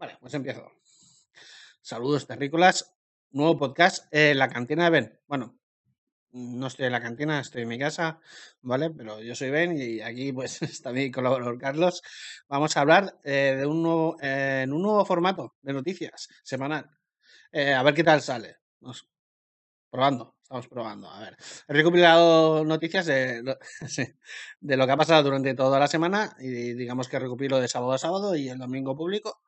Vale, pues empiezo. Saludos, terrícolas. Nuevo podcast, eh, La Cantina de Ben. Bueno, no estoy en la cantina, estoy en mi casa, ¿vale? Pero yo soy Ben y aquí pues está mi colaborador Carlos. Vamos a hablar eh, de un nuevo, eh, en un nuevo formato de noticias semanal. Eh, a ver qué tal sale. Probando, estamos probando. A ver, he recopilado noticias de, lo- sí, de lo que ha pasado durante toda la semana y digamos que recopilo de sábado a sábado y el domingo público.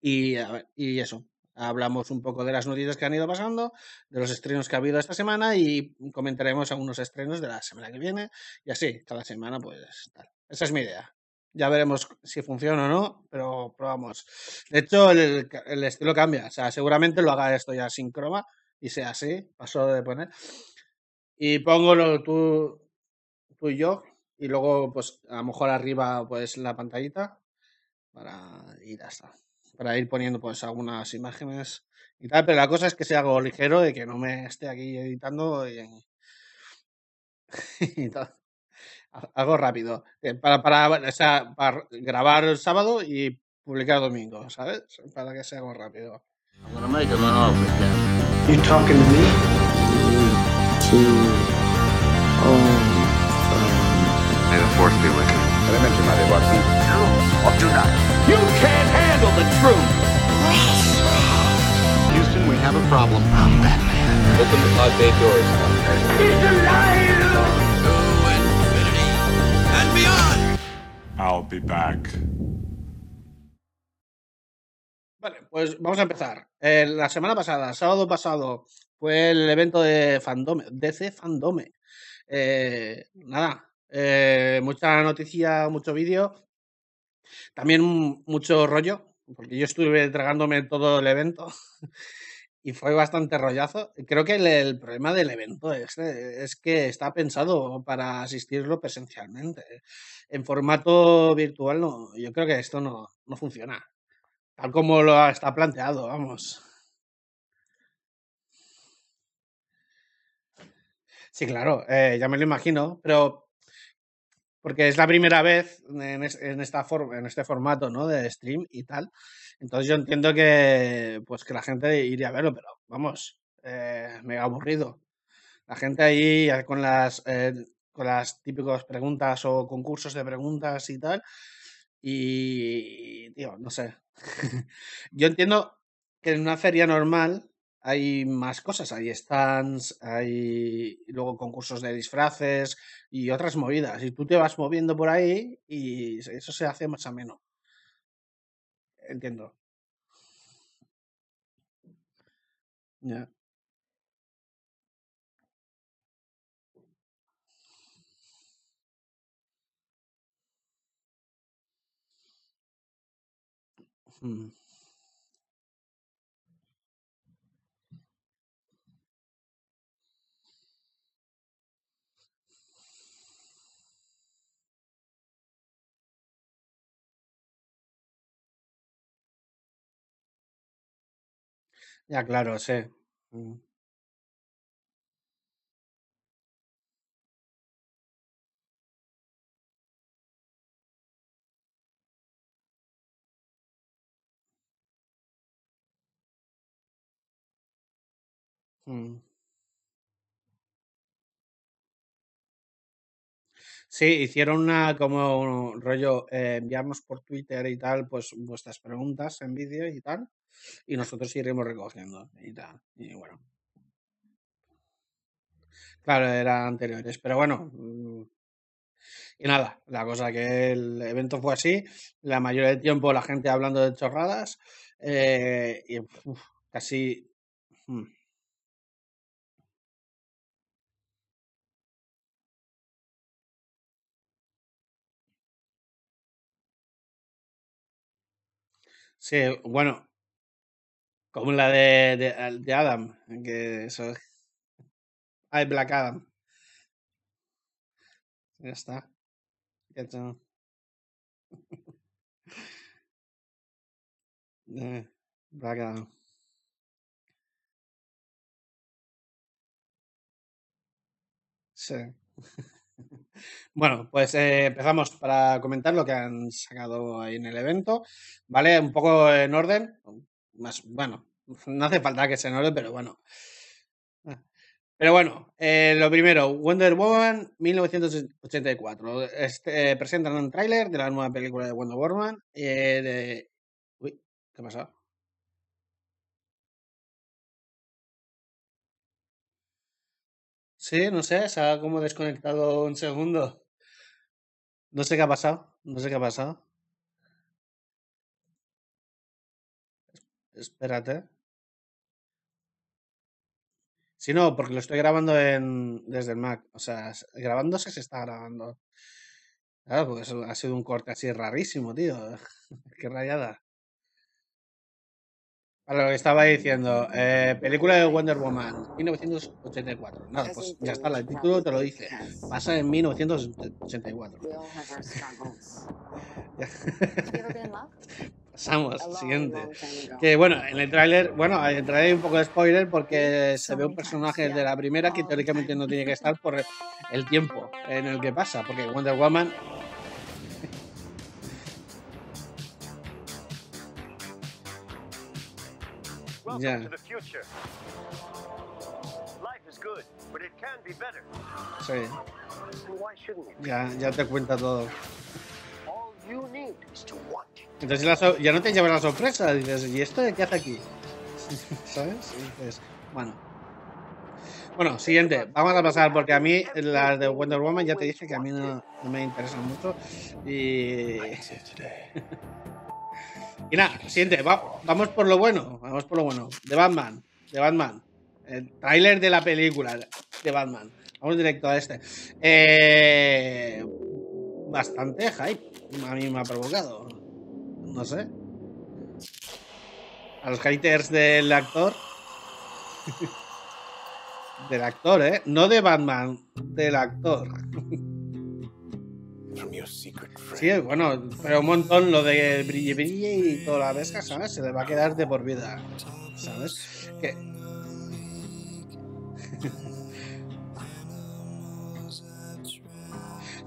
Y, y eso, hablamos un poco de las noticias que han ido pasando, de los estrenos que ha habido esta semana y comentaremos algunos estrenos de la semana que viene y así, cada semana pues tal. Esa es mi idea. Ya veremos si funciona o no, pero probamos. De hecho, el, el estilo cambia. O sea, seguramente lo haga esto ya sin croma y sea así. Paso de poner. Y pongo lo, tú, tú y yo. Y luego, pues, a lo mejor arriba, pues, la pantallita. Para ir hasta. Para ir poniendo, pues, algunas imágenes y tal. Pero la cosa es que sea algo ligero y que no me esté aquí editando y, y tal. Algo rápido. eh, Para, para, o sea, para grabar el sábado y publicar el domingo, ¿sabes? Para que sea algo rápido. I'm gonna make him an offer, Captain. You talking to me? May the force be with you. Elemente, madre Watson. Or do not. You can't handle the truth. Houston, we have a problem. I'm Batman. Open the pod bay doors. I'll be back. Vale, pues vamos a empezar. Eh, la semana pasada, sábado pasado, fue el evento de Fandome, DC Fandome. Eh, nada, eh, mucha noticia, mucho vídeo. También mucho rollo, porque yo estuve tragándome todo el evento y fue bastante rollazo. Creo que el, problema del evento este es que está pensado para asistirlo presencialmente. En formato virtual, no, yo creo que esto no, no funciona. Tal como lo está planteado, vamos. Sí, claro, eh, ya me lo imagino, pero porque es la primera vez en, es- en esta forma, en este formato, ¿no? De stream y tal. Entonces yo entiendo que, pues que la gente iría a verlo, pero vamos, eh, mega aburrido. La gente ahí eh, con las, eh, con las típicas preguntas o concursos de preguntas y tal. Y, tío, no sé. Yo entiendo que en una feria normal hay más cosas, hay stands, hay luego concursos de disfraces y otras movidas. Y tú te vas moviendo por ahí y eso se hace más ameno. Entiendo. Ya. Mm. Ya, claro, sí. Mm. Mm. Sí, hicieron una como rollo eh, enviarnos por Twitter y tal, pues vuestras preguntas en vídeo y tal, y nosotros iremos recogiendo y tal. Y bueno, claro, eran anteriores, pero bueno, mm, y nada, la cosa que el evento fue así, la mayoría del tiempo la gente hablando de chorradas, eh, y casi... mm, Sí, bueno, como la de, de, Adam, que eso, hay Black Adam, ya está. ya está. Eh, Black Adam. Sí. Bueno, pues eh, empezamos para comentar lo que han sacado ahí en el evento, ¿vale? Un poco en orden, más, bueno, no hace falta que sea en orden, pero bueno. Pero bueno, eh, lo primero, Wonder Woman 1984. Este, eh, presentan un tráiler de la nueva película de Wonder Woman. eh, de... Uy, ¿qué ha pasado? Sí, no sé, se ha como desconectado un segundo. No sé qué ha pasado, no sé qué ha pasado. Espérate. Si no, porque lo estoy grabando en, desde el Mac. O sea, grabándose se está grabando. Claro, porque eso ha sido un corte así rarísimo, tío. Qué rayada. Para lo que estaba diciendo, eh, película de Wonder Woman, 1984. Nada, pues ya está, el título te lo dice. Pasa en 1984. Ya. Long, siguiente. Que bueno, en el tráiler, bueno, entraré un poco de spoiler porque se ve un personaje de la primera que teóricamente no tiene que estar por el tiempo en el que pasa, porque Wonder Woman Welcome Yeah. to the future. Life is good, but it can be better. sí, And why shouldn't it? ya, ya te cuenta todo. Entonces la so- ya no te llevas la sorpresa, dices, ¿y esto de qué hace aquí? ¿Sabes? Bueno. Bueno, siguiente, vamos a pasar porque a mí las de Wonder Woman ya te dije que a mí no, me interesan mucho y... Y nada, siguiente, va- vamos por lo bueno, vamos por lo bueno. De Batman, de Batman. El tráiler de la película de Batman. Vamos directo a este. Eh, bastante hype. A mí me ha provocado. No sé. A los haters del actor. del actor, ¿eh? No de Batman, del actor. Sí, bueno, pero un montón lo de brille brille y toda la pesca, ¿sabes? Se le va a quedar de por vida, ¿sabes? Que...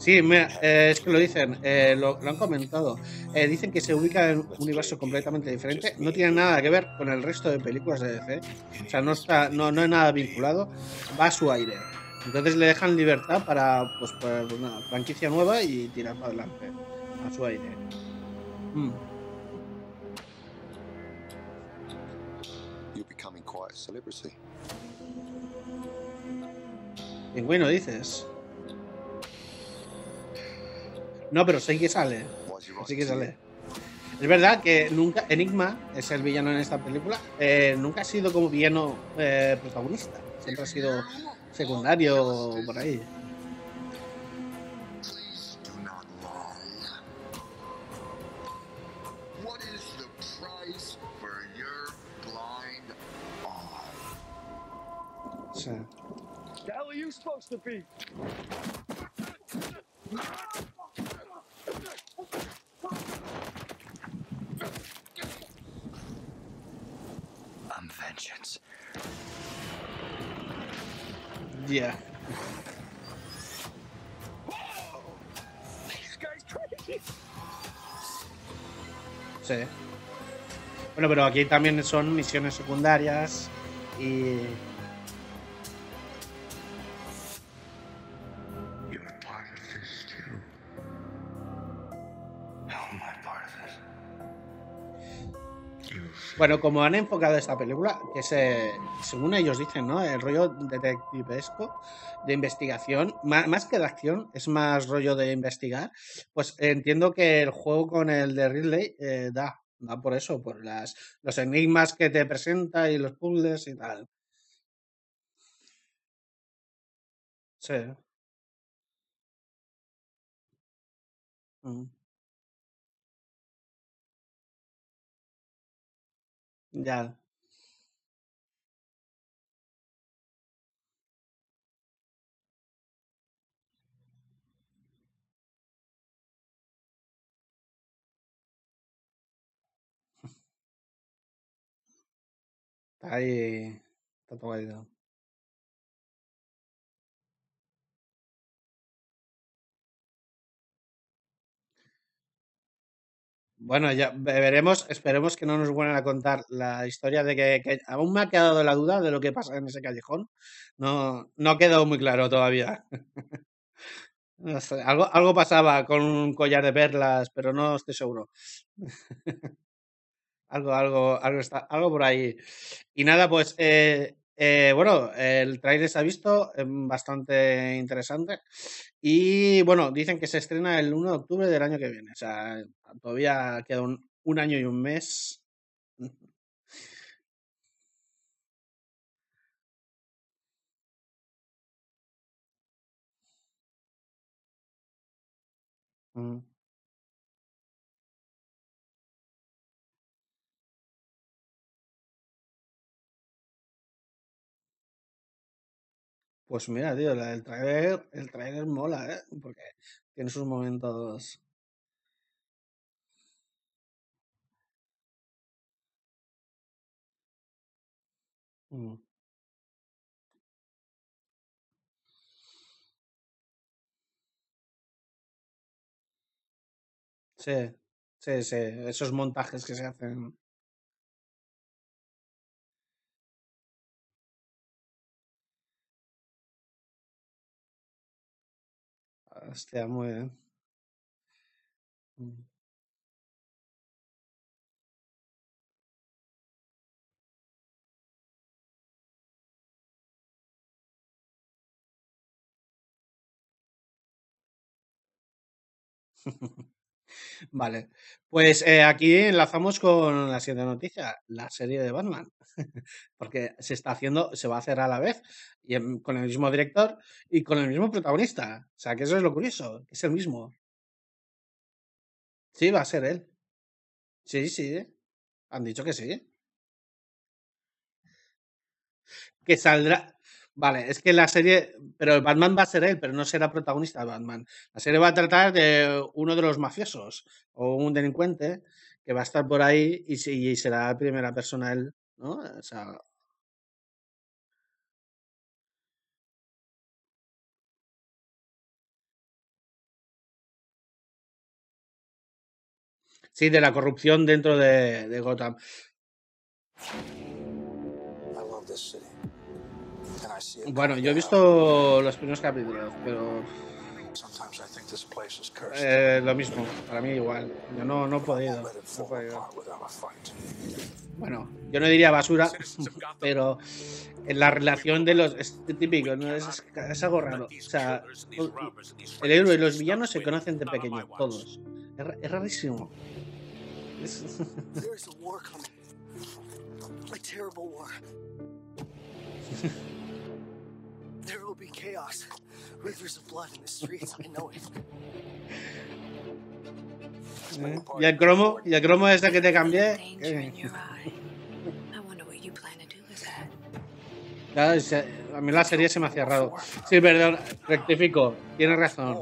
Sí, mira, eh, es que lo dicen, eh, lo, lo han comentado. Eh, dicen que se ubica en un universo completamente diferente. No tiene nada que ver con el resto de películas de DC. O sea, no está, no, no es nada vinculado. Va a su aire. Entonces le dejan libertad para, pues, para una franquicia nueva y tirar para adelante. A su aire. Mm. You're becoming quite a celebrity. Pingüino, dices. No, pero sí que sale. Sí que sale. Es verdad que nunca Enigma es el villano en esta película. eh, nunca ha sido como villano eh, protagonista. Siempre ha sido secundario por ahí. Please do not lie. What is the price for your blind eye? O sea, The hell are you supposed to be? Sí. Bueno, pero aquí también son misiones secundarias y. Bueno, como han enfocado esta película, que es, según ellos dicen, ¿no? El rollo detectivesco de investigación, má- más, que de acción, es más rollo de investigar. Pues entiendo que el juego con el de Ridley eh, da, da por eso, por las, los enigmas que te presenta y los puzzles y tal. Sí. Mm. Ya. Está ahí. Está todo ahí. Bueno, ya ve- veremos, esperemos que no nos vuelvan a contar la historia de que, aún me ha quedado la duda de lo que pasa en ese callejón. No, no quedado muy claro todavía. Algo, algo pasaba con un collar de perlas, pero no estoy seguro. Algo, algo, algo está, algo por ahí. Y nada, pues, eh, eh, bueno, el tráiler se ha visto, em, bastante interesante. Y bueno, dicen que se estrena el 1 de octubre del año que viene. O sea, todavía queda un, año y un mes. Mm, Pues mira, tío, la del tráiler, el tráiler mola, ¿eh? Porque tiene sus momentos. Mm, Sí, sí, sí, esos montajes que se hacen. Hostia, muy bien. Mm. Vale, pues eh, aquí enlazamos con la siguiente noticia, la serie de Batman, porque se está haciendo, se va a hacer a la vez, y con el mismo director y con el mismo protagonista. O sea, que eso es lo curioso, es el mismo. Sí, va a ser él. Sí, sí, han dicho que sí. Que saldrá. Vale, es que la serie, pero Batman va a ser él, pero no será protagonista de Batman. La serie va a tratar de uno de los mafiosos o un delincuente que va a estar por ahí y, y será la primera persona él, ¿no? O sea, sí, de la corrupción dentro de, de Gotham. I love this city. Bueno, yo he visto los primeros capítulos, pero eh, lo mismo, para mí igual. Yo no, no he podido. no he podido. Bueno, yo no diría basura, pero en la relación de los. Es típico, ¿no? Es, es- algo raro. O sea, el héroe y los villanos se conocen de pequeño, todos. Es, es rarísimo. Es- there will be chaos. Rivers of blood in the streets. I know it. ¿eh? Y el cromo, y el cromo ese que te cambié. Claro, se- a mí la serie se me hacía raro. Sí, perdón, rectifico, tienes razón.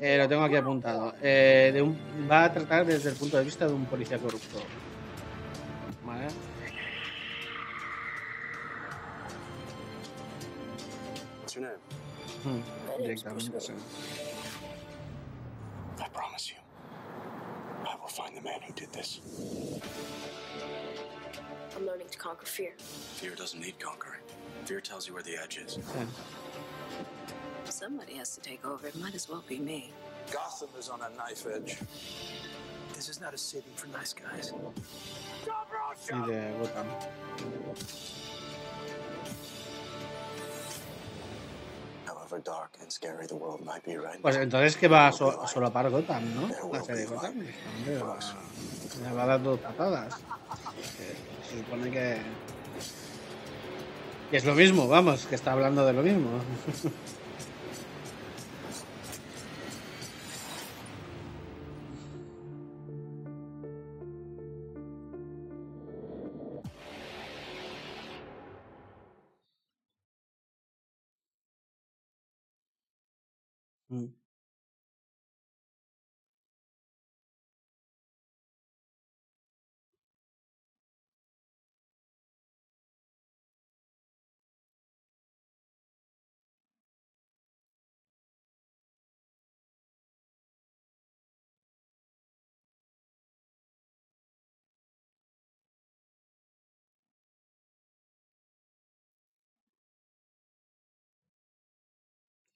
Eh, lo tengo aquí apuntado. Eh, de un- va a tratar desde el punto de vista de un policía corrupto. ¿Vale? Hmm, I promise you, I will find the man who did this. I'm learning to conquer fear. Fear doesn't need conquering. Fear tells you where the edge is. Sí. Somebody has to take over. It might as well be me. Gotham is on a knife edge. This is not a city for nice guys. Y de Gotham. Pues entonces que va a, so- a solapar Gotham, ¿no? La serie Gotham. Hombre, va, le va a dar dos patadas. Se supone que. Que es lo mismo, vamos, que está hablando de lo mismo. Mm.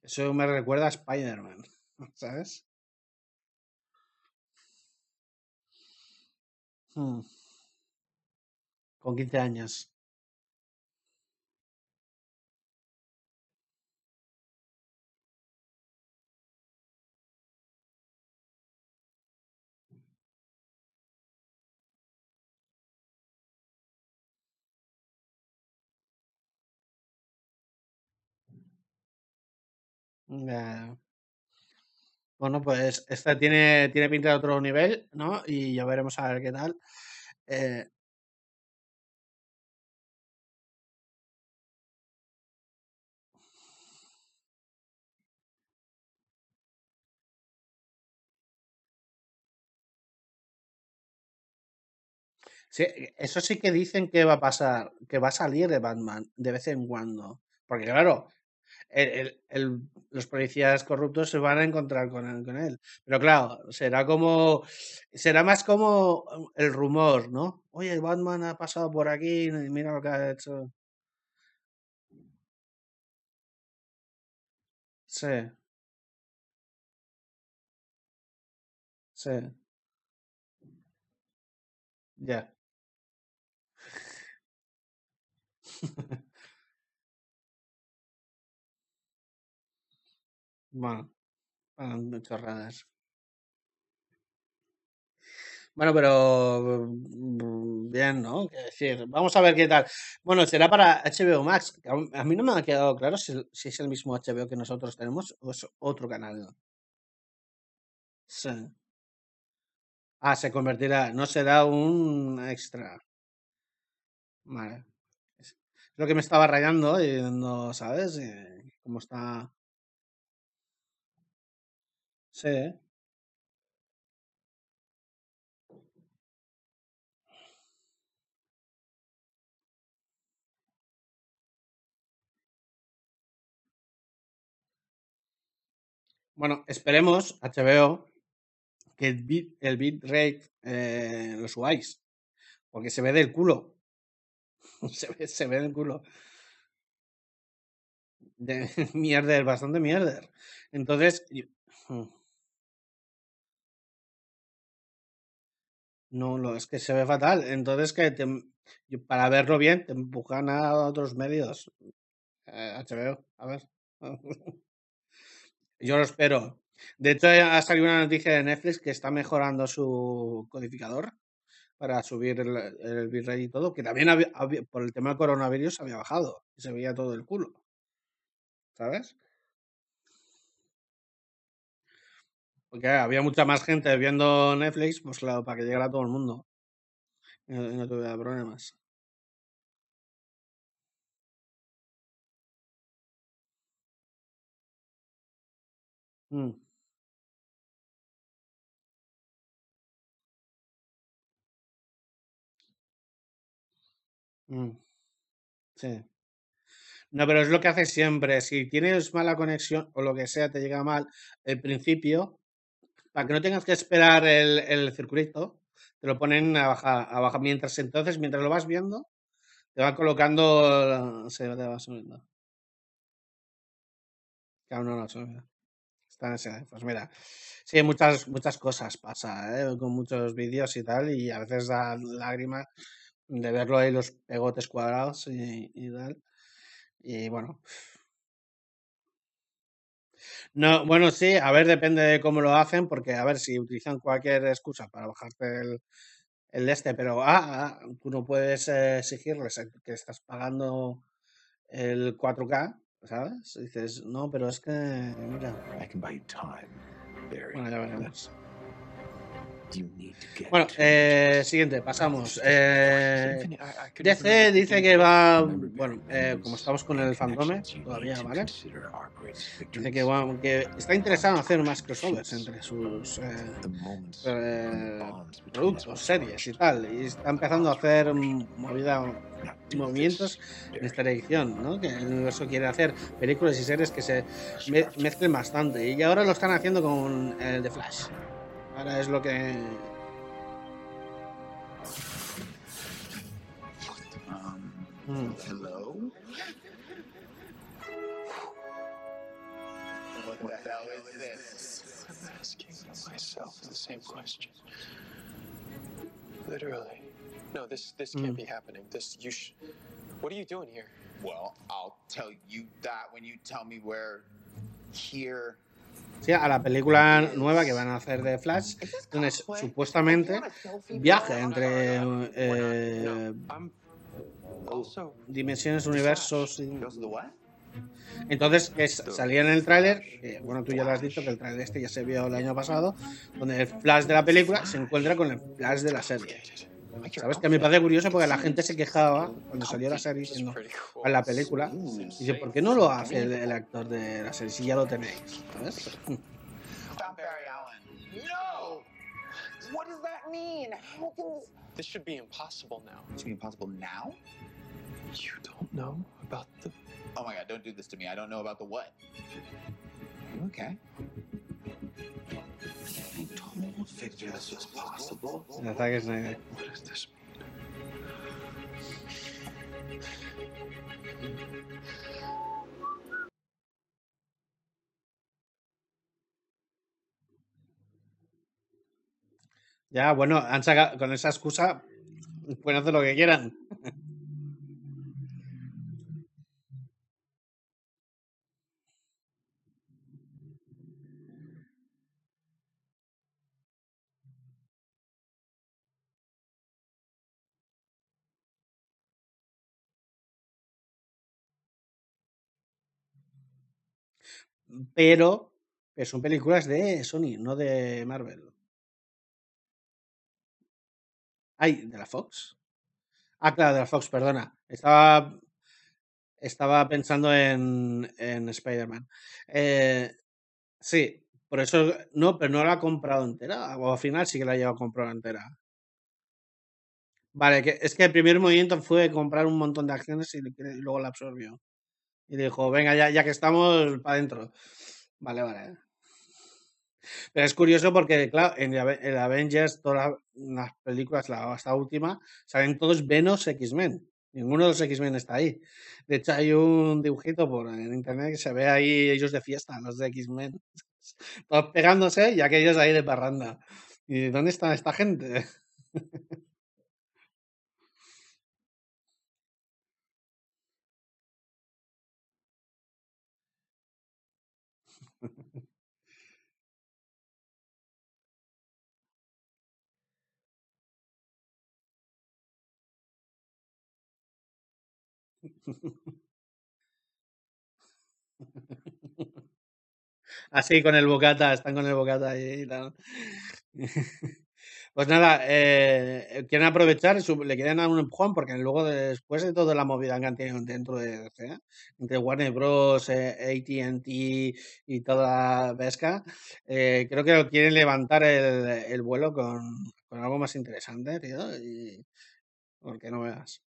Eso me recuerda a Spider-Man, ¿sabes? Hmm. Con 15 años. Bueno, pues esta tiene, tiene pinta de otro nivel, ¿no? Y ya veremos a ver qué tal. Eh, sí, eso sí que dicen que va a pasar, que va a salir de Batman de vez en cuando. Porque claro, el- el- los policías corruptos se van a encontrar con con él. Pero claro, será como, será más como el rumor, ¿no? Oye, Batman ha pasado por aquí, mira lo que ha hecho. Sí, sí, ya. Bueno, van chorradas. Bueno, pero mm, bien, ¿no? Quiero decir, vamos a ver qué tal. Bueno, será para HBO Max. A mí no me ha quedado claro si, si es el mismo HBO que nosotros tenemos o es otro canal. Sí. Ah, se convertirá, no será un extra. Vale. Es lo que me estaba rayando y no, ¿sabes? Eh, cómo está. Sí. Bueno, esperemos, HBO, que el bit, el bitrate eh, lo subáis. Porque se ve del culo. Se ve, se ve del culo. De mierder, bastante mierder. Entonces, yo- no, lo, es que se ve fatal. Entonces, que te, para verlo bien, te empujan a otros medios. Eh, HBO, a ver. Yo lo espero. De hecho, ha salido una noticia de Netflix que está mejorando su codificador para subir el, el bitrate y todo, que también había- había- por el tema del coronavirus había bajado y se veía todo el culo. ¿Sabes? Porque había mucha más gente viendo Netflix, pues claro, para que llegara todo el mundo y no, y no tuviera problemas. Mm, mm, sí. No, pero es lo que hace siempre. Si tienes mala conexión o lo que sea, te llega mal el principio, para que no tengas que esperar el, el circulito, te lo ponen a bajar, a bajar. Mientras entonces, mientras lo vas viendo, te van colocando, se te va subiendo. Claro, no, no, sube. Está en ese- Pues mira, sí, muchas, muchas cosas pasa, ¿eh? Con muchos vídeos y tal, y a veces da lágrimas de verlo ahí los pegotes cuadrados y, y tal. Y bueno, no, bueno, sí, a ver, depende de cómo lo hacen, porque a ver si utilizan cualquier excusa para bajarte el, el de este, pero ah, ah, tú no puedes eh, exigirles que estás pagando el 4K, ¿sabes? Dices, no, pero es que, mira, I can buy you time, Barry. bueno, ya veremos. Bueno, eh, siguiente, pasamos. Eh, DC dice que va, bueno, eh, como estamos con el need todavía, to ¿vale? Dice que, va- que está interesado en hacer más crossovers entre sus eh, eh, productos, series y tal. Y está empezando a hacer movida, movimientos en esta dirección, ¿no? Que el universo quiere hacer películas y series que se me- mezclen bastante. Y ahora lo están haciendo con el The Flash. Ahora es lo que... Um, Mm. hello? hell is this? I'm asking myself the same question. Literally. No, this this can't be happening. This you sh- What are you doing here? Well, I'll tell you that when you tell me where here. Sí, a la película nueva que van a hacer de Flash, donde supuestamente viaja entre eh, dimensiones, universos. y-? Entonces, que s- salía en el tráiler, que, bueno, tú ya lo has dicho, que el tráiler este ya se vio el año pasado, donde el Flash de la película se encuentra con el Flash de la serie. ¿Sabes? Que a mí me parece curioso porque la gente se quejaba cuando salió la serie diciendo a la película, dice, ¿por qué no lo hace el, el actor de la serie si ya lo tenéis? ¿Sabes? Stop Barry Allen. No! What does that mean? How can this? This should be impossible now. It's gonna be impossible now? You don't know about the Oh my god, don't do this to me. I don't know about the what. Okay. Ya, bueno, han sacado, con esa excusa pueden hacer lo que quieran. Pero, son películas de Sony, no de Marvel. Ay, de la Fox. Ah, claro, de la Fox, perdona. Estaba, estaba pensando en, en Spider-Man. Eh, sí, por eso, no, pero no la ha comprado entera. O al final sí que la ha llevado a comprar entera. Vale, que, es que el primer movimiento fue comprar un montón de acciones y, y luego la absorbió. Y dijo, venga, ya, ya que estamos, para adentro. Vale, vale. Pero es curioso porque, claro, en el Ave- el Avengers, todas la- las películas, la, hasta última, salen todos Venos X-Men. Ninguno de los X-Men está ahí. De hecho, hay un dibujito por en internet que se ve ahí ellos de fiesta, los de X-Men. Todos pegándose y aquellos ahí de parranda. ¿Y dónde está esta gente? Así con el bocata, están con el bocata y tal. Pues nada, eh, quieren aprovechar, le quieren dar un empujón porque luego después de toda la movida que han tenido dentro de DC, entre Warner Bros, eh, AT&T y toda la pesca, eh, creo que quieren levantar el, el vuelo con, con algo más interesante, tío, y porque no veas.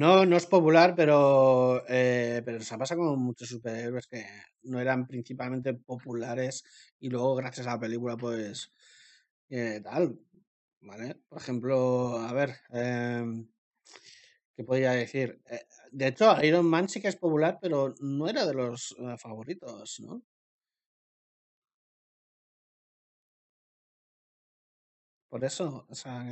No, no es popular, pero, eh, pero se pasa con muchos superhéroes que no eran principalmente populares y luego gracias a la película, pues, eh, tal, ¿vale? Por ejemplo, a ver, em, ¿qué podría decir? Eh, de hecho, Iron Man sí que es popular, pero no era de los eh, favoritos, ¿no? Por eso, o sea,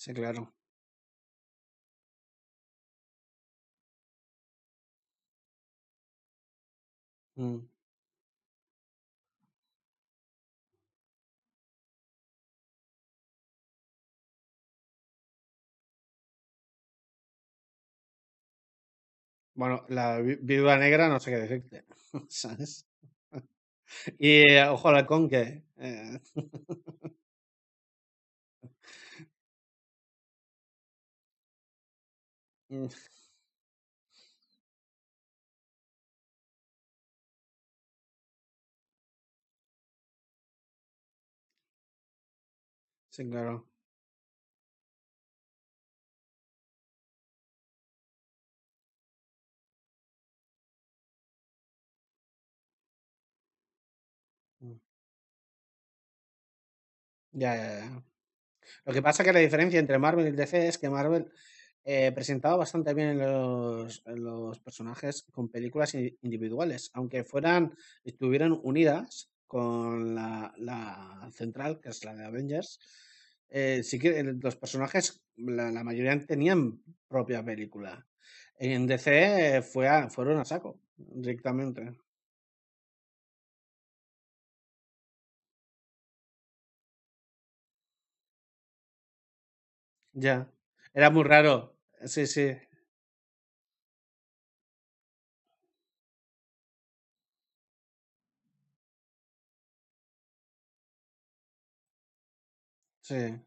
sí, claro. Mm. Bueno, la vi- viuda negra no sé qué decirte, ¿sabes? Y eh, ojo al halcón que... eh, Mm. Sí, claro. Mm. Ya, ya, ya. Lo que pasa que la diferencia entre Marvel y DC es que Marvel eh, presentaba bastante bien los, los personajes con películas individuales, aunque fueran, estuvieran unidas con la, la central, que es la de Avengers. eh, sí que los personajes, la, mayoría tenían propia película. En DC eh, fue fueron a saco, directamente. Ya. Era muy raro. Sí, sí. Sí.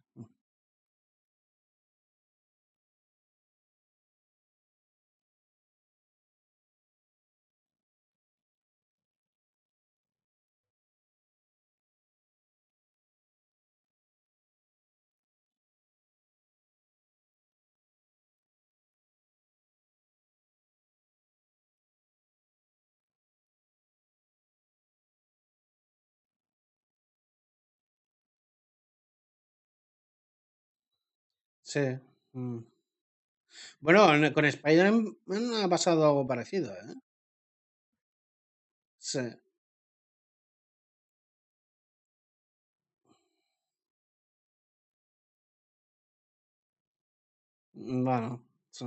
Sí. mm. Bueno, en- con Spider-Man ha pasado algo parecido, ¿eh? Sí. Mm, Bueno, sí.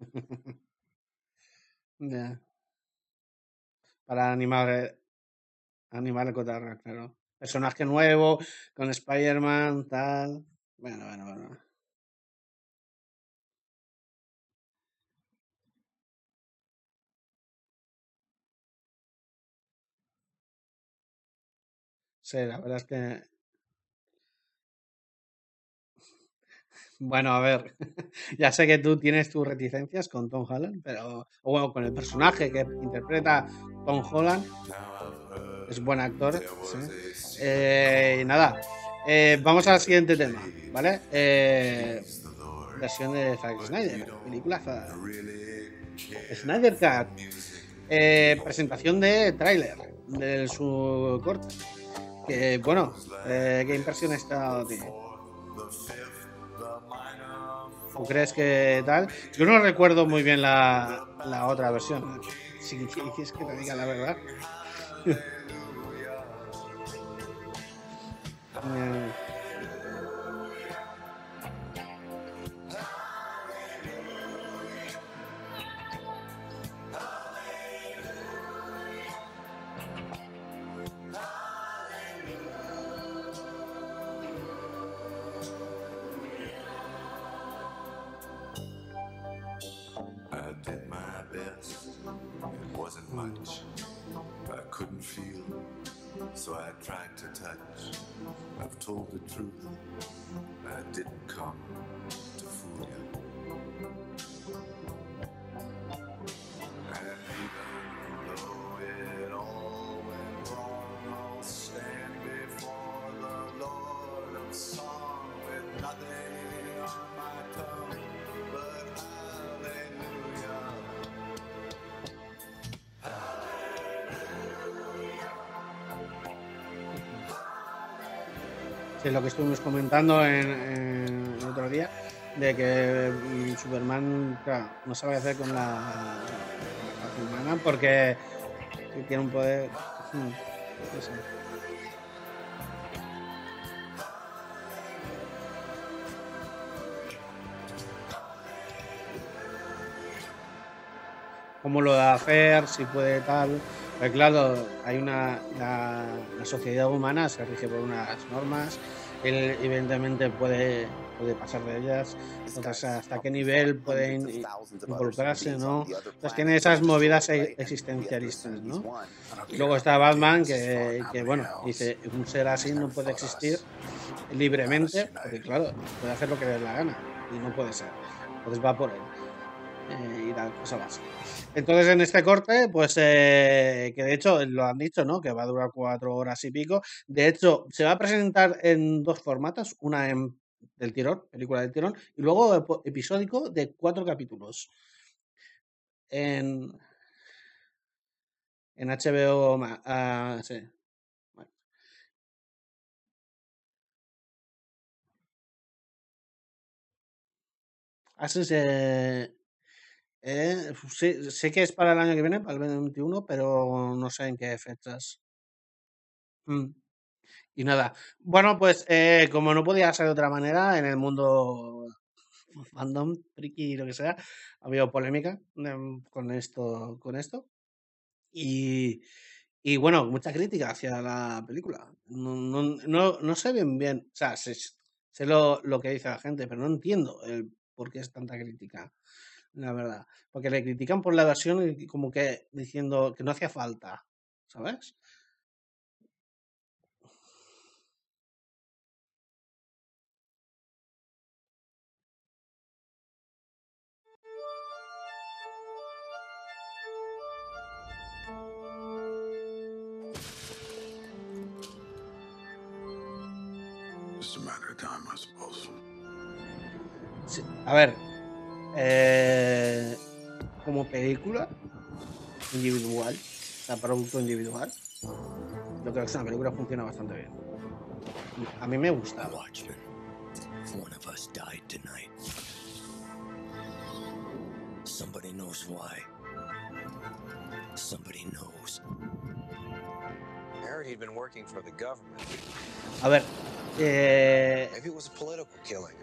Ya. Para animar, animar el cotarro, claro. Personaje nuevo, con Spider-Man, tal. Bueno, bueno, bueno. Sí, la verdad es que. Bueno, a ver. Ya sé que tú tienes tus reticencias con Tom Holland, pero. O bueno, con el personaje que interpreta Tom Holland. Es buen actor. Eh, y nada. eh, vamos al siguiente tema, ¿vale? Eh, versión de Zack Snyder, película Snyder Cut. Eh, presentación de tráiler de su corte. Que bueno, eh, ¿qué impresión está tiene? ¿Tú crees que tal? Yo no recuerdo muy bien la, la otra versión. Si quieres que te diga la verdad. lo que estuvimos comentando en, el otro día, de que mm, Superman no sabe hacer con la, humana porque tiene un poder. mm, sí. Cómo lo va a hacer, si puede tal. Pero claro, hay una. La, la sociedad humana se rige por unas normas. Él, evidentemente, puede puede pasar de ellas, entonces hasta qué nivel pueden involucrarse, ¿no? Entonces tiene esas movidas e- existencialistas, ¿no? Y luego está Batman, que, que, bueno, dice, un ser así no puede existir libremente, porque claro, puede hacer lo que le dé la gana, y no puede ser. Entonces va por él. eh, y la cosa así. Entonces en este corte, pues eh, que de hecho lo han dicho, ¿no? Que va a durar cuatro horas y pico. De hecho, se va a presentar en dos formatos, una en del tirón, película del tirón, y luego episódico de cuatro capítulos. En, en HBO, Ma- ah. Así se. Eh, sé que es para el año que viene, para el 2021, pero no sé en qué fechas. Mm. Y nada. Bueno, pues eh, como no podía ser de otra manera, en el mundo fandom, friki, lo que sea, ha habido polémica em, con esto, con esto. Y, y bueno, mucha crítica hacia la película. No, no, no, no sé bien bien, o sea, sé, sé lo, lo que dice la gente, pero no entiendo el por qué es tanta crítica, la verdad. Porque le critican por la versión y como que diciendo que no hacía falta, ¿sabes? Sí, A ver, eh, como película individual, o sea, producto individual, yo creo que es una película que funciona bastante bien. A mí me gusta. One of us died tonight. Somebody knows why. Somebody knows. I heard he'd been working for the government. A ver, eh, Maybe it was a political killing.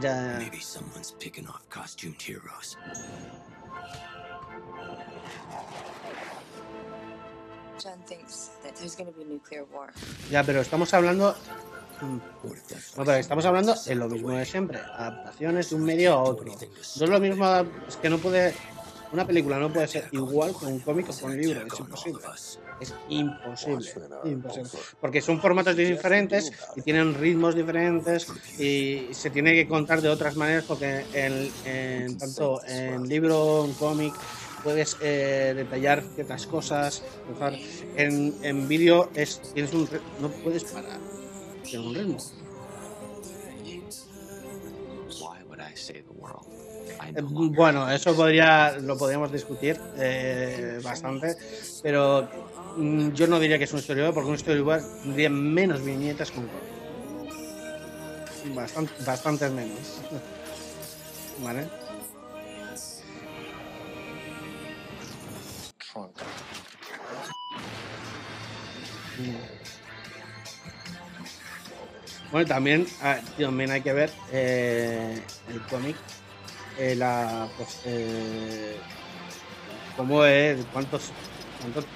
Ya, Maybe someone's picking off costumed heroes. John thinks that there's going to be a nuclear war. ya, pero estamos hablando, mm, that's no, pero estamos hablando en lo mismo de siempre, adaptaciones de un medio a otro. No es lo mismo, es que no puede, una película no puede ser igual que un cómic o que un libro, es imposible. Es imposible, imposible. Porque son formatos diferentes y tienen ritmos diferentes y se tiene que contar de otras maneras porque en, en- tanto en libro, en cómic, puedes eh, detallar ciertas cosas. En, en vídeo es, tienes un, ri- no puedes parar, tienes un ritmo. Bueno, eso podría, lo podríamos discutir eh, bastante, pero mm, yo no diría que es un storyboard porque un storyboard tendría menos viñetas que un cómic. Bastante, bastantes menos. ¿Vale? Bueno, también, ah, también hay que ver eh, el cómic, eh, la, pues, eh, cómo es, cuántos, cuántos,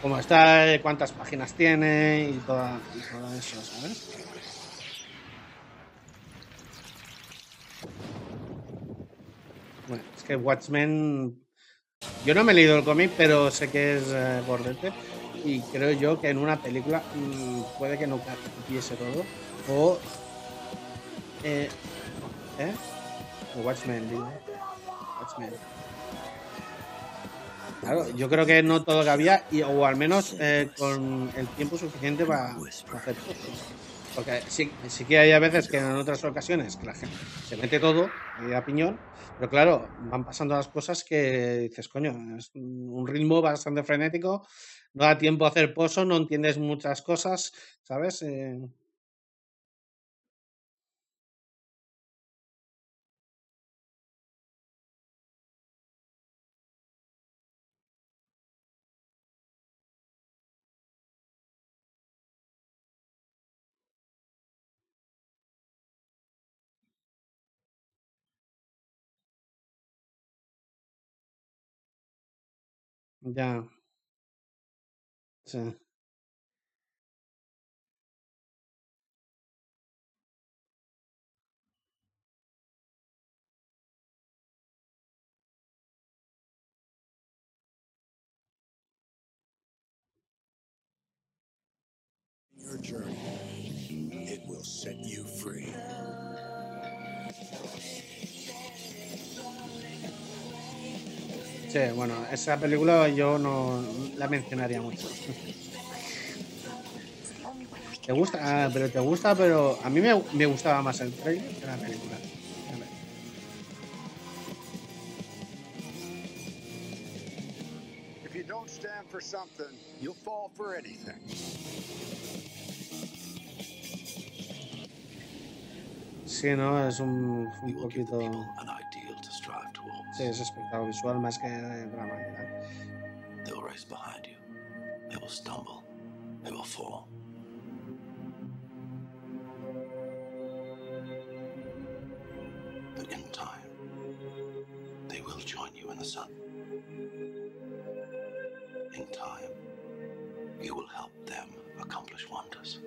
cómo está, cuántas páginas tiene y, toda, y todo eso, ¿sabes? Bueno, es que Watchmen, yo no me he leído el cómic, pero sé que es eh, y creo yo que en una película mm, puede que no capiese todo o eh, ¿eh? Watchmen digo. Claro yo creo que no todo cabía y, o al menos eh, con el tiempo suficiente para, hacer cosas porque sí, sí que hay a veces que en otras ocasiones que la gente se mete todo a piñón pero claro van pasando las cosas que dices coño es un ritmo bastante frenético no da tiempo a hacer pozo no entiendes muchas cosas sabes Eh, Да. Ц Your journey, it will set you free. Sí, bueno, esa película yo no la mencionaría mucho. ¿Te gusta? Ah, pero te gusta, pero a mí me, me gustaba más el trailer que la película. If you don't stand for something, you'll fall for anything. Sí, ¿no? Es un, poquito... people an ideal to strive towards. Sí, es espectáculo visual más que. They will race behind you. They will stumble. They will fall. But in time, they will join you in the sun. In time, you will help them accomplish wonders.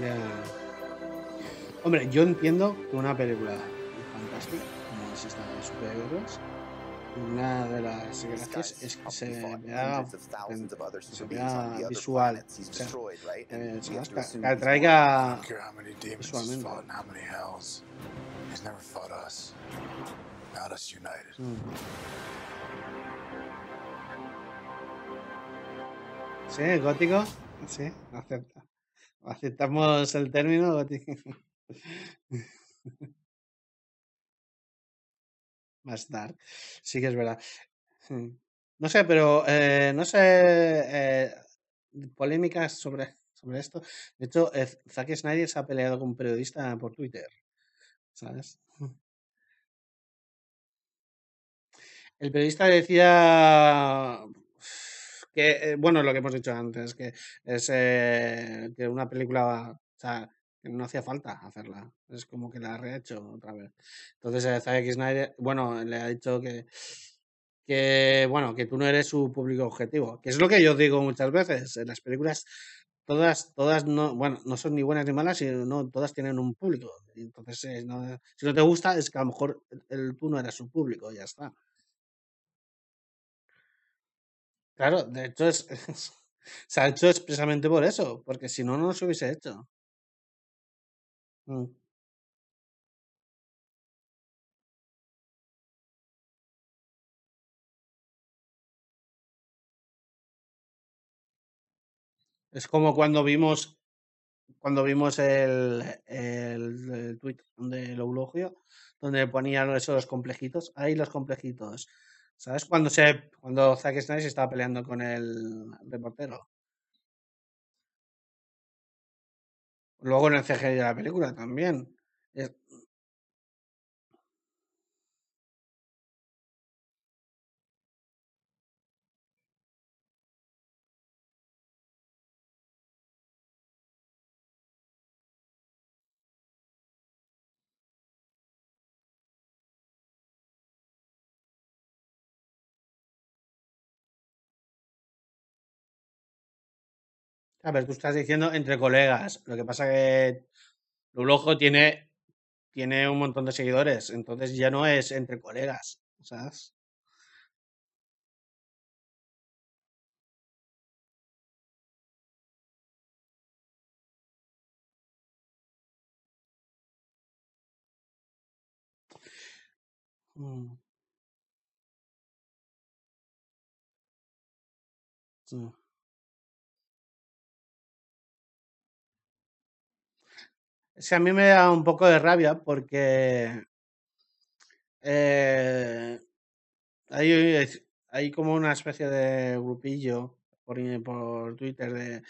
Ya. Hombre, yo entiendo que una película fantástica, como es esta de superhéroes, una de las gracias es que se vea, se vea visual, o sea, eh, ¿sabes? que, atraiga don't care how many demons he's visualmente. fought and how many hells. He's never fought us. Not us united. Mm. Sí, gótico, sí, acepta. Aceptamos el término. Más dark. Sí que es verdad. Mm. No sé, pero eh, no sé. eh, polémicas sobre, sobre esto. De hecho, eh, Zack Snyder se ha peleado con un periodista por Twitter. ¿Sabes? El periodista decía que, eh, bueno, lo que hemos dicho antes, que es eh, que una película, o sea, que no hacía falta hacerla. Es como que la ha rehecho otra vez. Entonces, eh, Zack Snyder, bueno, le ha dicho que, que, bueno, que tú no eres su público objetivo. Que es lo que yo digo muchas veces. En las películas, todas, todas no, bueno, no son ni buenas ni malas, sino no, todas tienen un público. Entonces, eh, no- si no te gusta, es que a lo mejor el, tú no eres su público, ya está. Claro, de hecho es, se ha hecho expresamente por eso, porque si no, no se hubiese hecho. Mm. Es como cuando vimos, cuando vimos el, el, el tweet de Eulogio, donde ponían esos complejitos, ahí los complejitos. ¿Sabes? Cuando se, cuando Zack Snyder se estaba peleando con el reportero. Luego en el CGI de la película también. A ver, tú estás diciendo entre colegas. Lo que pasa que Eulogio tiene, tiene un montón de seguidores, entonces ya no es entre colegas, ¿sabes? Mm. Que a mí me da un poco de rabia porque eh, hay, hay como una especie de grupillo por, por Twitter de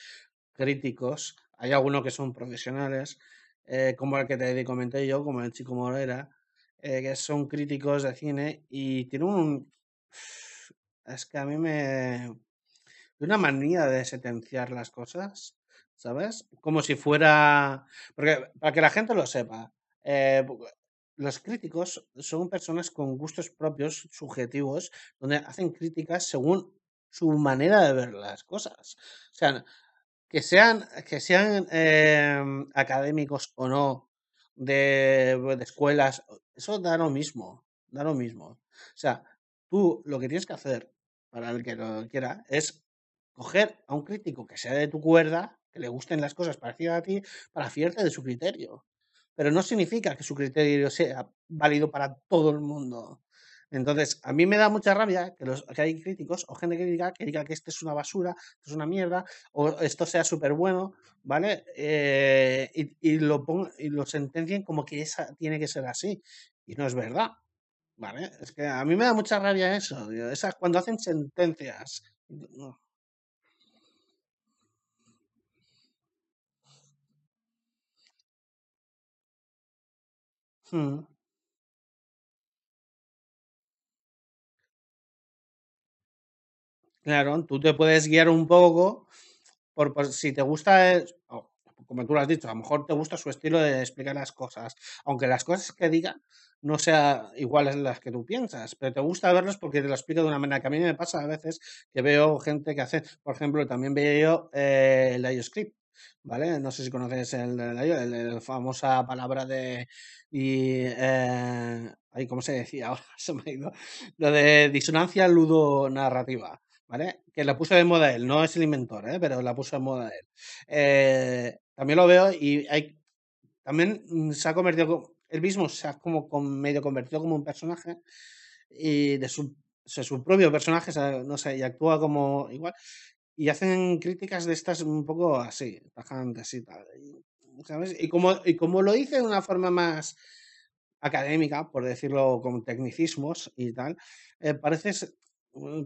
críticos, hay algunos que son profesionales, eh, como el que te comenté yo, como el chico Morera, eh, que son críticos de cine y tienen un... Es que a mí me... una manía de sentenciar las cosas, ¿sabes? Como si fuera... Porque para que la gente lo sepa, eh, los críticos son personas con gustos propios, subjetivos, donde hacen críticas según su manera de ver las cosas. O sea, que sean, que sean em, académicos o no, de, de escuelas, eso da lo mismo, da lo mismo. O sea, tú lo que tienes que hacer, para el que lo quiera, es coger a un crítico que sea de tu cuerda, que le gusten las cosas parecidas a ti, para fiarte de su criterio. Pero no significa que su criterio sea válido para todo el mundo. Entonces, a mí me da mucha rabia que, los, que hay críticos o gente que diga que diga que esto es una basura, esto es una mierda, o esto sea súper bueno, ¿vale? Eh, y, lo pon- y lo sentencien como que esa tiene que ser así. Y no es verdad, ¿vale? Es que a mí me da mucha rabia eso, esas cuando hacen sentencias. Mm, Claro, tú te puedes guiar un poco por, por si te gusta, o, como tú lo has dicho, a lo mejor te gusta su estilo de explicar las cosas, aunque las cosas que diga no sean iguales a las que tú piensas, pero te gusta verlos porque te lo explica de una manera que a mí me pasa a veces que veo gente que hace, por ejemplo, también veo eh, el IOScript, ¿vale? No sé si conoces el, famosa palabra de, y, eh, ¿cómo se decía ahora? Se me ha ido. Lo de disonancia ludonarrativa. ¿vale? Que la puso de moda él, no es el inventor, ¿eh? pero la puso de moda él. Eh, también lo veo y hay, también mm, se ha convertido, co- él mismo se ha como medio convertido como un personaje y de su, de su propio personaje, o sea, no sé, y actúa como igual. Y hacen críticas de estas un poco así, tajantes y tal. y, ¿Sabes? Y como, y como lo dice de una forma más académica, por decirlo con tecnicismos y tal, eh, parece,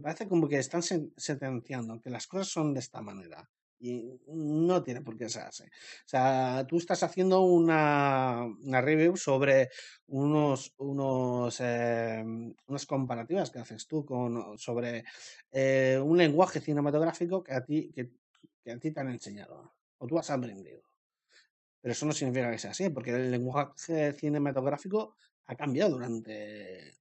parece como que están sen- sentenciando que las cosas son de esta manera. Y no tiene por qué ser así. O sea, tú estás haciendo una, una review sobre unos, unos, eh, unas comparativas que haces tú con, sobre eh, un lenguaje cinematográfico que a ti, que, que a ti te han enseñado o tú has aprendido. Pero eso no significa que sea así, porque el lenguaje cinematográfico ha cambiado durante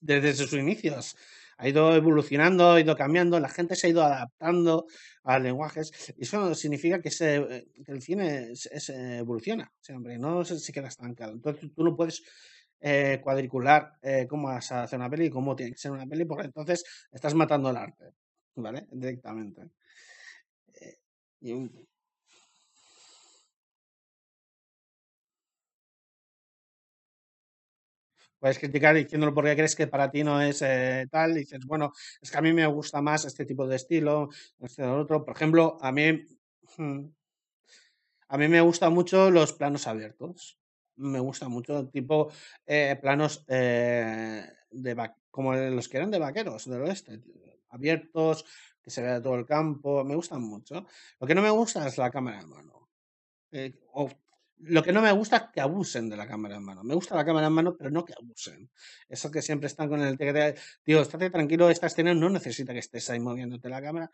desde sus inicios. Ha ido evolucionando, ha ido cambiando, la gente se ha ido adaptando a lenguajes. Y eso significa que, se, que el cine se evoluciona, siempre, no se, queda estancado. Entonces tú no puedes eh, cuadricular eh, cómo vas a hacer una peli y cómo tiene que ser una peli, porque entonces estás matando el arte, ¿vale? Directamente. Eh, y un- Puedes criticar diciéndolo porque crees que para ti no es eh, tal, y dices, bueno, es que a mí me gusta más este tipo de estilo, este o otro. Por ejemplo, a mí, mm, a mí me gustan mucho los planos abiertos. Me gusta mucho, tipo eh, planos eh, de como los que eran de vaqueros del oeste, abiertos, que se vea todo el campo. Me gustan mucho. Lo que no me gusta es la cámara en mano. Eh, o lo que no me gusta es que abusen de la cámara en mano. Me gusta la cámara en mano, pero no que abusen. Eso que siempre están con el tío, estate tranquilo, esta escena no necesita que estés ahí moviéndote la cámara.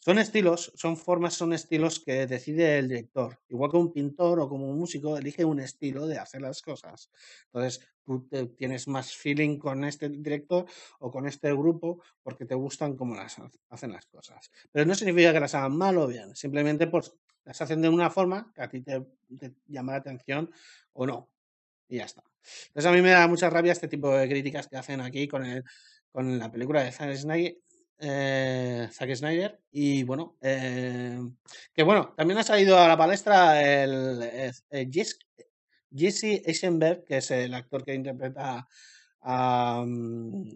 Son estilos, son formas, son estilos que decide el director. Igual que un pintor o como un músico elige un estilo de hacer las cosas. Entonces, tú tienes más feeling con este director o con este grupo porque te gustan cómo las ha- hacen las cosas. Pero no significa que las hagan mal o bien, simplemente pues las hacen de una forma que a ti te, llama la atención o no. Y ya está. Entonces a mí me da mucha rabia este tipo de críticas que hacen aquí con, el, con la película de Zack Snyder. eh, Zack Snyder y bueno, eh, que bueno, también ha salido a la palestra el, eh, Jess- Jesse Eisenberg, que es el actor que interpreta a, mm,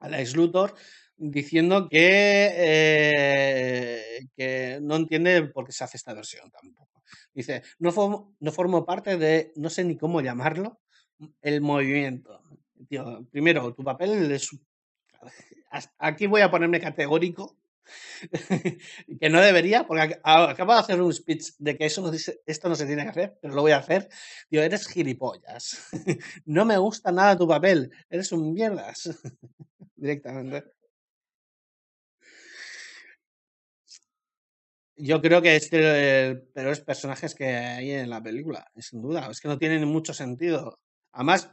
al ex Luthor, diciendo que, eh, que no entiende por qué se hace esta versión tampoco. Dice, no formo, no formo parte de, no sé ni cómo llamarlo, el movimiento. Tío, primero, tu papel es... Aquí voy a ponerme categórico, que no debería, porque acabo de hacer un speech de que eso no dice- esto no se tiene que hacer, pero lo voy a hacer. Digo, eres gilipollas. no me gusta nada tu papel. Eres un mierdas. Directamente. Yo creo que es de los peores personajes que hay en la película, sin duda. Es que no tienen mucho sentido. Además,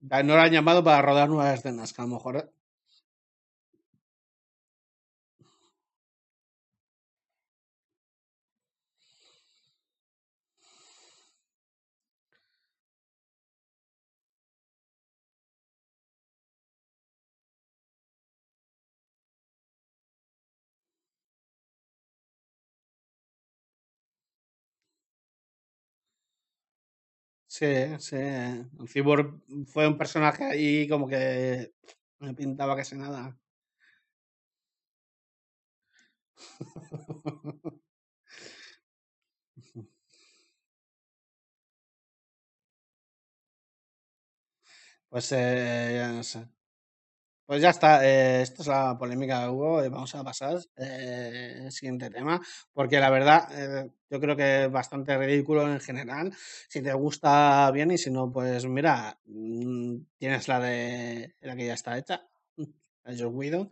no lo han llamado para rodar nuevas escenas, que a lo mejor Sí, sí. El Cyborg fue un personaje ahí como que me pintaba casi nada. Pues eh, ya no sé. Pues ya está, eh, esta es la polémica que hubo. eh, Vamos a pasar eh, al siguiente tema, porque la verdad eh, yo creo que es bastante ridículo en general. Si te gusta bien y si no, pues mira, mm, tienes la de la que ya está hecha, de Joss Whedon,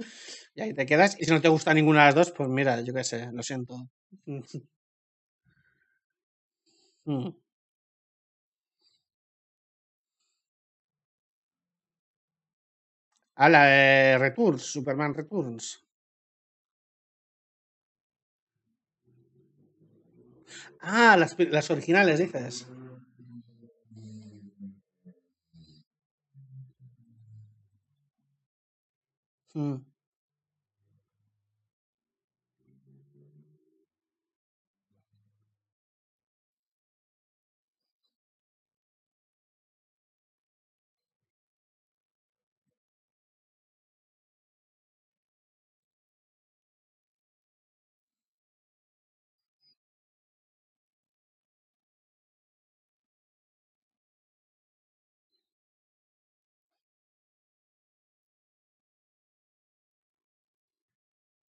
y ahí te quedas. Y si no te gusta ninguna de las dos, pues mira, yo qué sé, lo siento. Mm. Ah, la de Returns, Superman Returns. Ah, las, las originales, dices. Mm.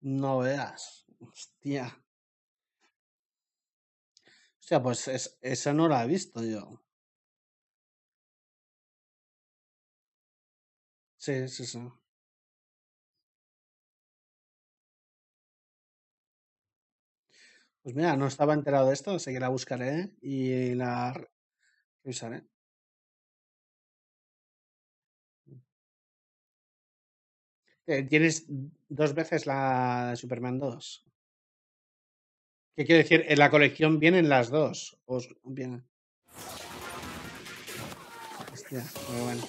No veas. Hostia. Hostia, pues es- esa no la he visto yo. Sí, sí, sí. Pues mira, no estaba enterado de esto, así que la buscaré y la re- revisaré. Eh, Tienes dos veces la Superman 2. ¿Qué quiere decir? En la colección vienen las dos. O s- vienen. Hostia, muy bueno.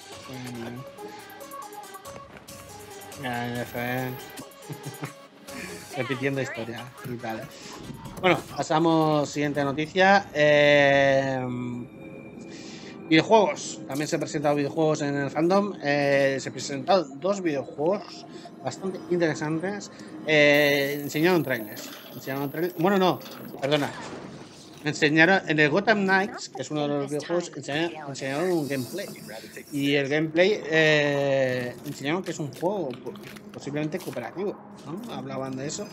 Ya, ya. Repitiendo historia y tal. Bueno, pasamos siguiente noticia. Eh, videojuegos. También se han presentado videojuegos en el fandom. Eh, se presentaron dos videojuegos bastante interesantes. Eh, enseñaron trailers. Enseñaron. Bueno, no, perdona. Enseñaron en el Gotham Knights, que es uno de los videojuegos, enseñaron, enseñaron un gameplay. Y el gameplay eh, enseñaron que es un juego po- posiblemente cooperativo. ¿no? Hablaban de eso.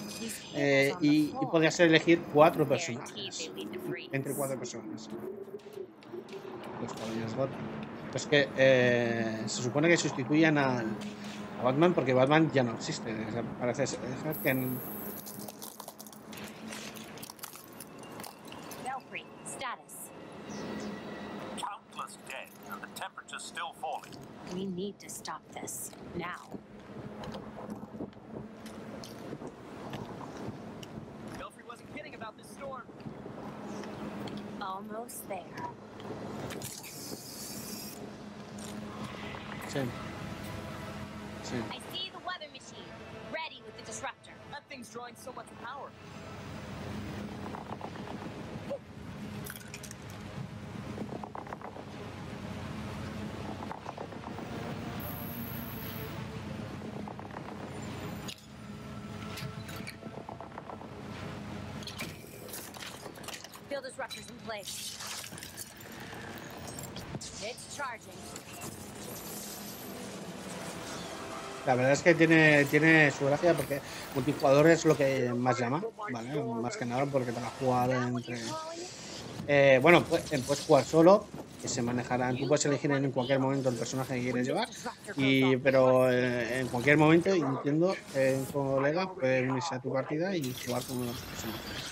Eh, y, y podías elegir cuatro personajes. Entre cuatro personas. Los caballeros Gotham. Pues que eh, se supone que sustituyan al, a Batman porque Batman ya no existe. Parece ser que en- Belfry, status. Countless dead. The temperature's still falling. We need to stop this. Now. Belfry wasn't kidding about this storm. Almost there. sí. Sí. I see the weather machine. Ready with the disruptor. That thing's drawing so much power. shield disruptors in place. It's charging. La verdad es que tiene, tiene su gracia porque multijugador es lo que más llama, ¿vale? Más que nada porque te la jugar entre... Eh, bueno, pues, puedes jugar solo, que se manejarán, tú puedes elegir en cualquier momento el personaje que quieres llevar, y, pero eh, en cualquier momento, entiendo, que un colega puede unirse a tu partida y jugar con los personajes.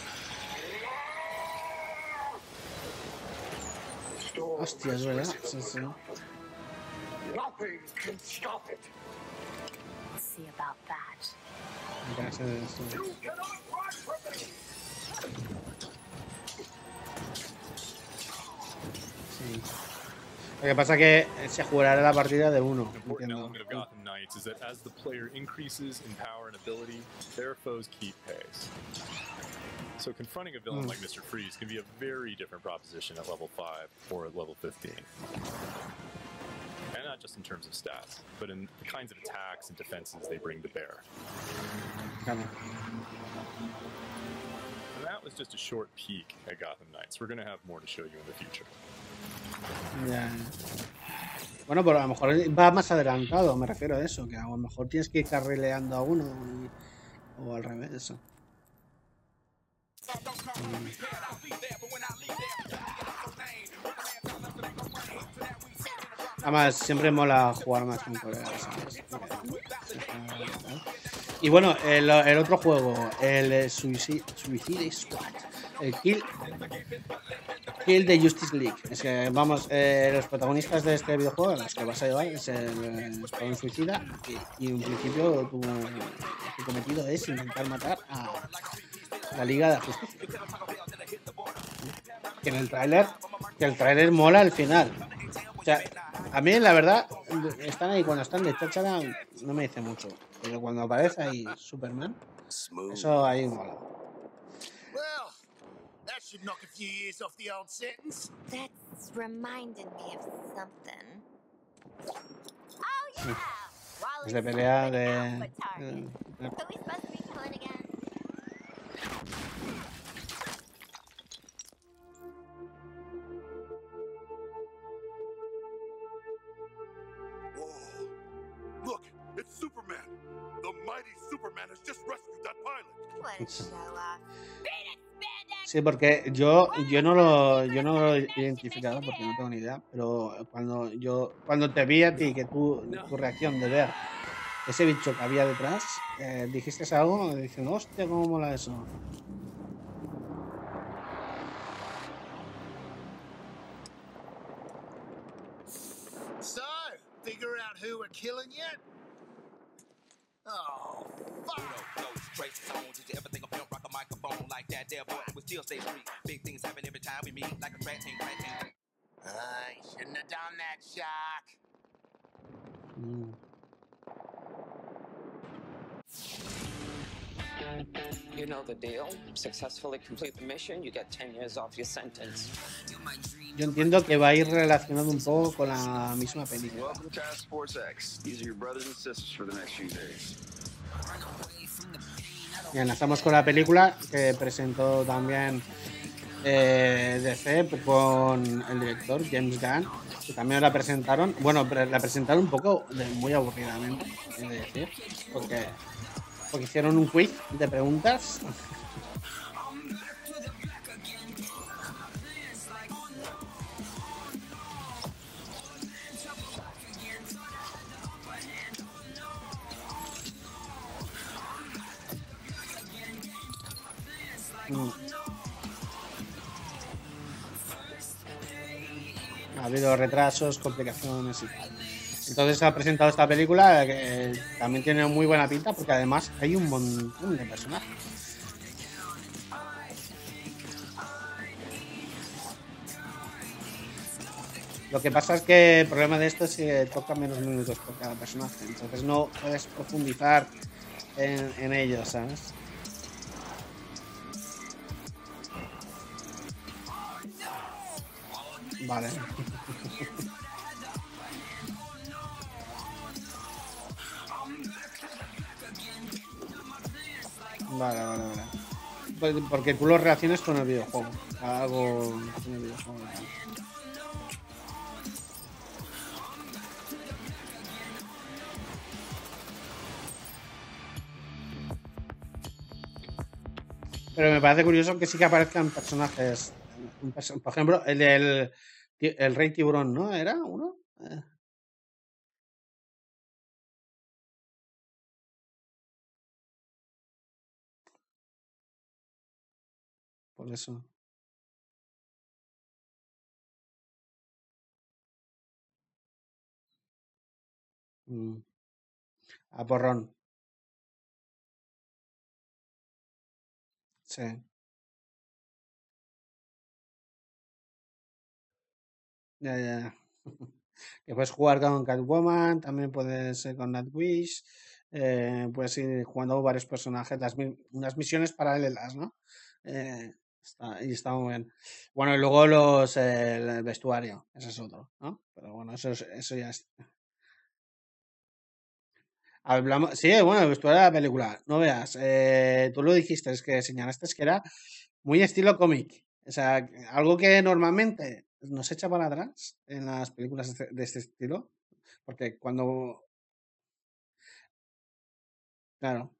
Hostia, es verdad. Sí, sí. Nothing. We'll see about that. Ya sé de. You cannot run from me. Sí. Lo que pasa es que se jugará la partida de uno. Entiendo. element of Gotham Knights is that as the player increases in power and ability, their foes keep pace. So confronting a villain Hmm. like Mr. Freeze can be a very different proposition at level 5 or at level 15. Not just in terms of stats, but in the kinds of attacks and defenses they bring to bear. And that was just a short peek at Gotham Knights. We're going to have more to show you in the future. Ya. Bueno, pero a lo mejor va más adelantado, me refiero a eso, que a lo mejor tienes que ir carrileando a uno y- o al revés, eso. Además, siempre mola jugar más con colegas. Y bueno, el, otro juego, el Suicide, Squad, el Kill, Kill the Justice League. Es que, vamos, eh, los protagonistas de este videojuego, los que vas a llevar, es el Escuadrón Suicida. Y, y en principio tu, tu cometido es intentar matar a la Liga de la Justicia. Que en el tráiler, que el tráiler mola al final. O sea, a mí la verdad, están ahí cuando están de cháchara, no me dice mucho. Pero cuando aparece ahí Superman, eso ahí mola. Well, that should knock a few years off the old sentence. That's reminded me of something. Oh yeah! Wallace Es de pelea de... de- Sí, porque yo, yo no lo yo no lo he identificado porque no tengo ni idea, pero cuando yo cuando te vi a ti que tú tu reacción de ver ese bicho que había detrás, eh, dijiste algo diciendo, hostia, cómo mola eso. So, figure out who we're killing yet? Oh, fuck! Those traces on, did you ever think of pimp rock a microphone like that? There, boy, we still stay street. Big things happen every time we meet, like a track team, crack team. I shouldn't have done that, Shark. Mm. You know the deal. Successfully complete the mission, you get 10 years off your sentence. Yo entiendo que va a ir relacionado un poco con la misma película. Welcome to Task Force X. These are your brothers and sisters for the next few days. Y enlazamos con la película que presentó también eh, DC con el director James Gunn, que también la presentaron. Bueno, pero la presentaron un poco de- muy aburridamente, de decir, porque, porque hicieron un quiz de preguntas. Mm. Ha habido retrasos, complicaciones y tal. Entonces ha presentado esta película que también tiene muy buena pinta porque además hay un montón de personajes. Lo que pasa es que el problema de esto es que toca menos minutos por cada personaje, entonces no puedes profundizar en, en ellos, ¿sabes? Vale. Vale, vale, vale. Pues, Porque tú lo relaciones con el videojuego. Algo con el videojuego. Pero me parece curioso que sí que aparezcan personajes. Por ejemplo, el del el Rey Tiburón, ¿no? ¿Era uno? Por eso. Mm. A porrón. Sí. Ya, ya. Que puedes jugar con Catwoman, también puedes eh, con Nightwish, eh, puedes ir jugando varios personajes, las, unas misiones paralelas, ¿no? Eh, y está muy bien. Bueno, y luego los, el vestuario, ese es otro, ¿no? Pero bueno, eso, es- eso ya es. Hablamos, sí, bueno, el vestuario de la película, no veas, eh, tú lo dijiste, es que señalaste que era muy estilo cómic. O sea, algo que normalmente nos echa para atrás en las películas de este estilo. Porque cuando. Claro.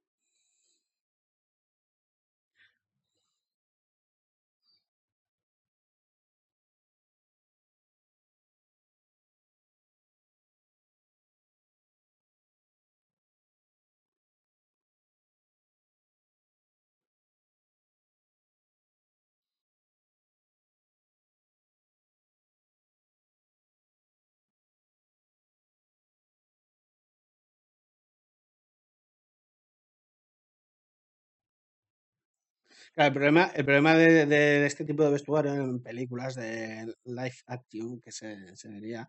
Claro, el problema, el problema de, de- este tipo de vestuario en películas de live action, que se, se diría,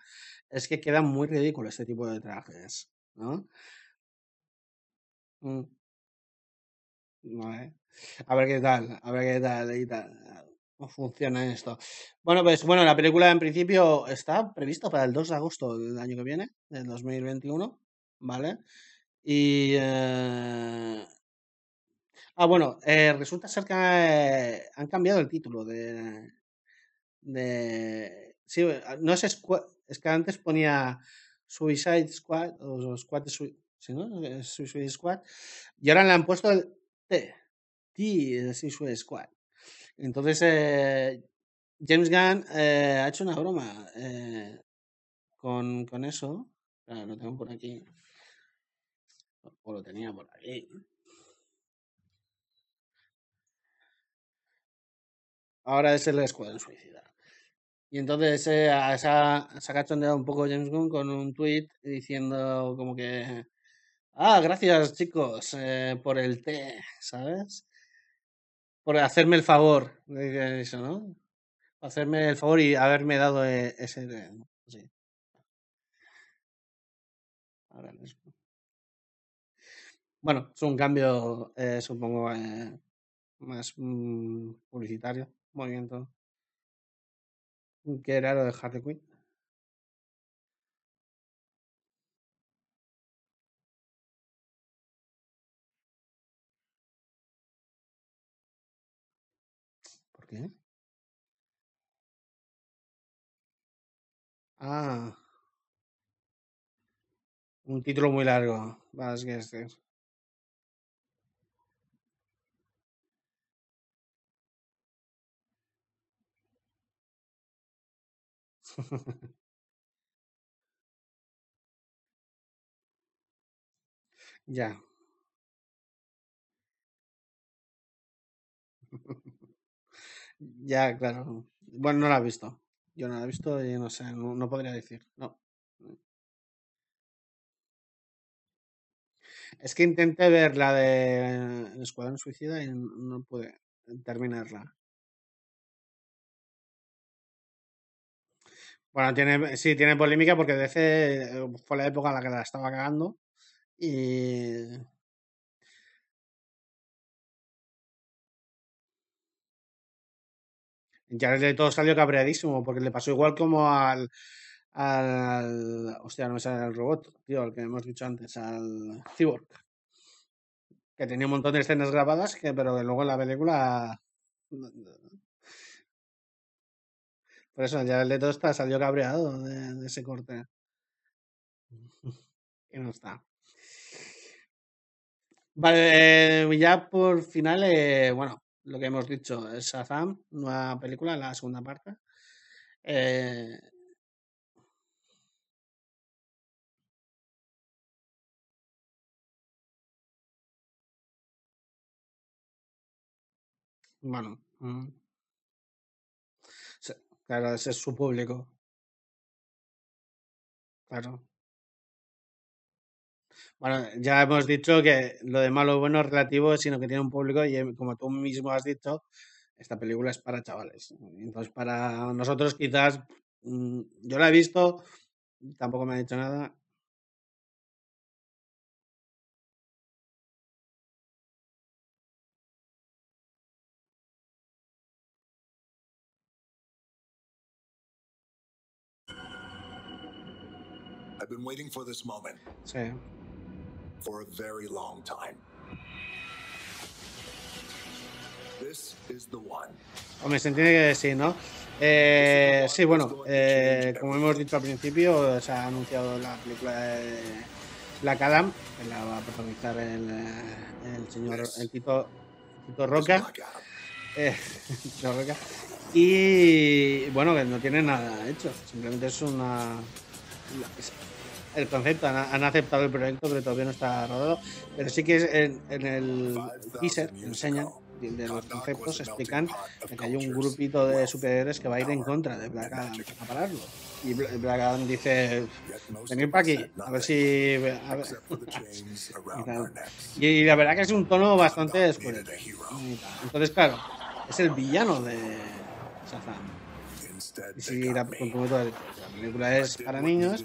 es que queda muy ridículo este tipo de trajes, ¿no? Mm, vale. A ver qué tal, a ver qué tal y tal. cómo funciona esto. Bueno, pues bueno, la película en principio está prevista para el 2 de agosto del año que viene, del 2021, ¿vale? Y... eh, Ah, bueno, eh, resulta ser que eh, han cambiado el título de, de... Sí, eh, no es Squad, es que antes ponía Suicide Squad o Squad de Sui- ¿sí, no? Suicide Squad y ahora le han puesto el T, T de Suicide Squad. Entonces, James Gunn ha hecho una broma con, con eso. Lo tengo por aquí. O lo tenía por aquí. Ahora es el Escuadrón Suicida. Y entonces se, ha, cachondeado un poco James Gunn con un tweet diciendo como que, ah, gracias chicos eh, por el té, ¿sabes? Por hacerme el favor, eso, ¿no? Hacerme el favor y haberme dado eh, ese. Ahora. Bueno, es un cambio, eh, supongo, eh, más mm, publicitario, movimiento. que era lo de Harley. ¿Por qué? Ah, un título muy largo. Vas que este. Ya. Ya, claro. Bueno, no la he visto. Yo no la he visto y no sé, no, no podría decir. No. Es que intenté ver la de El Escuadrón Suicida y no, pude terminarla. Bueno, tiene, sí, tiene polémica porque DC eh, fue la época en la que la estaba cagando y Jared Leto salió cabreadísimo porque le pasó igual como al, al hostia, no me sale el robot, tío, el que hemos dicho antes, al Cyborg. que tenía un montón de escenas grabadas, que, pero que luego en la película. Por eso, ya el Leto está, salió cabreado de, de ese corte. Y no está. Vale, eh, ya por final, eh, bueno, lo que hemos dicho, es Shazam, nueva película, la segunda parte. Eh, bueno, mm, claro, ese es su público, claro. Bueno, ya hemos dicho que lo de malo o bueno es relativo, sino que tiene un público y eh, como tú mismo has dicho, esta película es para chavales. Entonces, para nosotros quizás, mm, yo la he visto, tampoco me ha dicho nada. Been waiting for this moment Sí. for a very long time. This is the one. Hombre, se entiende que sí, ¿no? Eh, sí, bueno, eh, como hemos dicho al principio, se ha anunciado la película de Black Adam, que la va a protagonizar el, eh, el señor, el Tito, Tito Roca. Eh, Tito Roca. Y bueno, que no tiene nada hecho, simplemente es una. El concepto, han, aceptado el proyecto, pero todavía no está rodado. Pero sí que en, en el teaser enseñan de los conceptos, explican que hay un grupito de superhéroes que va a ir en contra de Black a pararlo. Y Bla- Black dice, venir para aquí, a ver si... a ver". y, la verdad que es un tono bastante descuidado. Entonces, claro, es el villano de Shazam. Y si la, como si la película es para niños,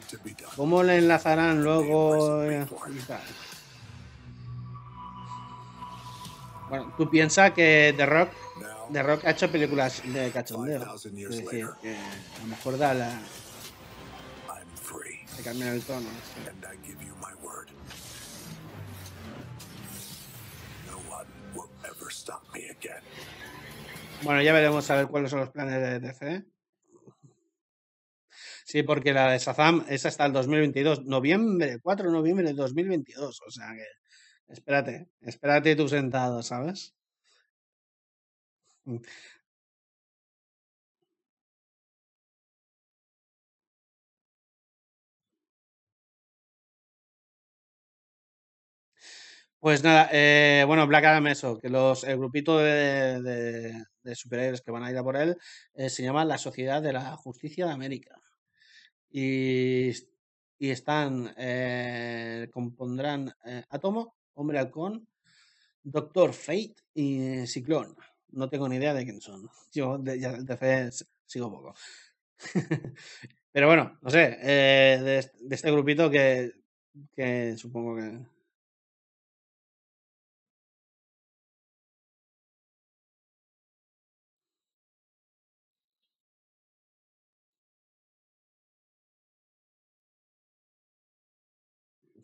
¿cómo le enlazarán luego? eh, y tal? Bueno, tú piensas que The Rock, The Rock ha hecho películas de cachondeo. Es decir, que a lo mejor da la. Se cambia el tono. sí. Bueno, ya veremos a ver cuáles son los planes de DC. Sí, porque la de Shazam es hasta el 2022, noviembre, 4 de noviembre de 2022. O sea que, espérate, espérate tú sentado, ¿sabes? Mm. Pues nada, eh, bueno, Black Adam, eso, que los, el grupito de, de- superhéroes que van a ir a por él eh, se llama la Sociedad de la Justicia de América. Y, y están, eh, compondrán eh, Átomo, Hombre Halcón, Doctor Fate y Ciclón. No tengo ni idea de quién son. Yo de, ya de fe sigo poco. Pero bueno, no sé, eh, de, de este grupito que, que supongo que...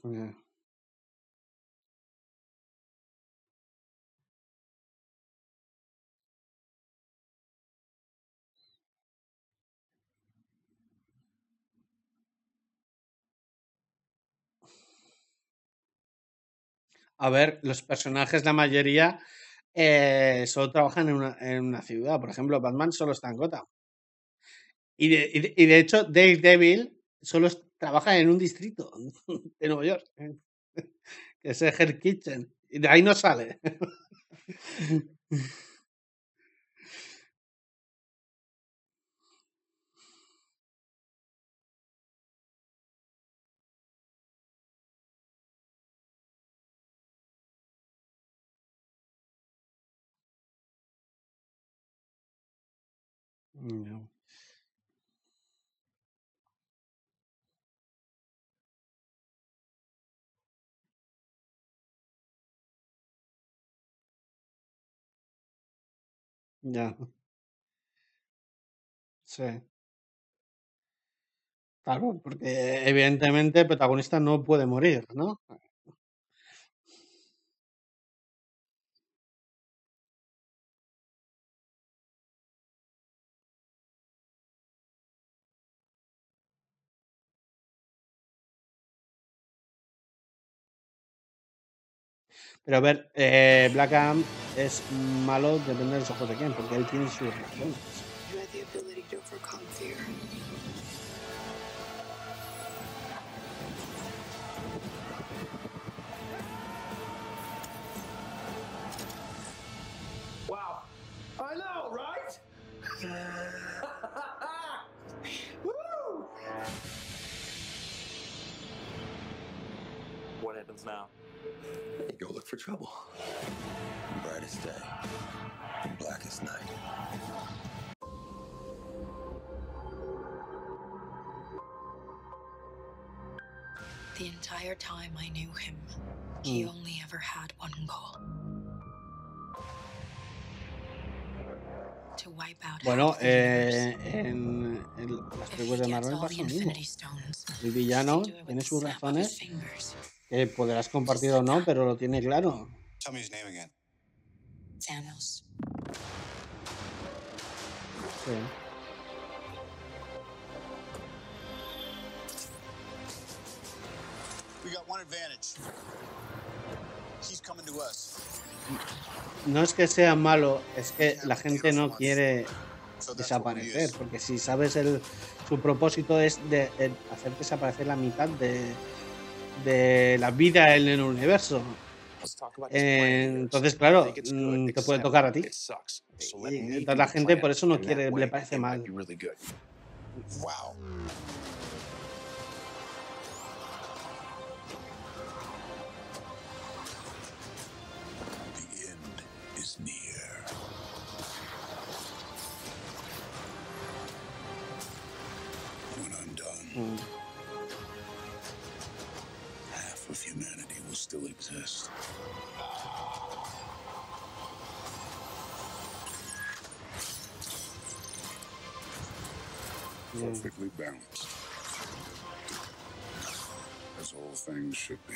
eh, A ver, los personajes, la mayoría, eh, solo trabajan en una, en una ciudad. Por ejemplo, Batman solo está en Gotham. Y de, y de- y de hecho, Daredevil solo es- trabaja en un distrito de Nueva York, eh, que es el Hell Kitchen. Y de ahí no sale. No. Ya. Sí. Claro, porque evidentemente el protagonista no puede morir, ¿no? Pero a ver, eh, Black Adam es malo, depende de los ojos de quién, porque él tiene sus razones. You had the ability to overcome fear. Wow. I know, right? Woo! What happens now? Go look for trouble. Brightest day, blackest night. The entire time I knew him, he Mm. only ever had one goal. To wipe out Bueno, eh, en, en las If películas de Marvel all pasa lo mismo. El villano do it with tiene sus snap razones que podrás compartir o no, pero lo tiene claro. Tell me his name again. Thanos. Sí. We got one advantage. He's coming to us. No es que sea malo, es que la gente no quiere desaparecer, porque si sabes el su propósito es de, de hacer desaparecer la mitad de, de la vida en el universo. Eh, entonces, claro, mm, te puede tocar a ti. Y la gente por eso no quiere, le parece mal. Wow. Mm. Still exist. Hmm. Perfectly balanced. As all things should be.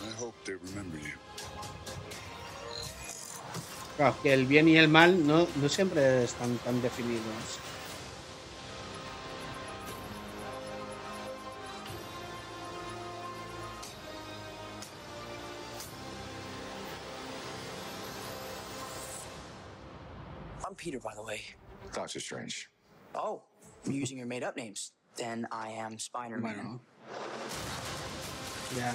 I hope they remember you. Claro, que el bien y el mal no, no siempre están tan definidos. Peter, by the way. Doctor Strange. Oh, using your made up names. Then I am Spider Man. Bueno. Ya.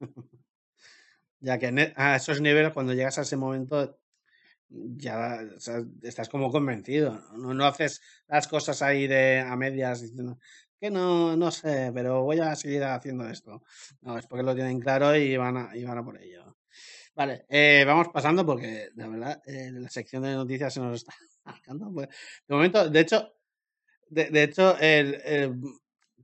Ya que en a esos niveles, cuando llegas a ese momento, ya o sea, estás como convencido. No, no haces las cosas ahí de a medias diciendo que no, no sé, pero voy a seguir haciendo esto. No, es porque lo tienen claro y van a, y van a por ello. Vale, eh, vamos pasando porque de verdad eh, la sección de noticias se nos está alargando. Pues, De momento, de hecho, de, de hecho, el, el-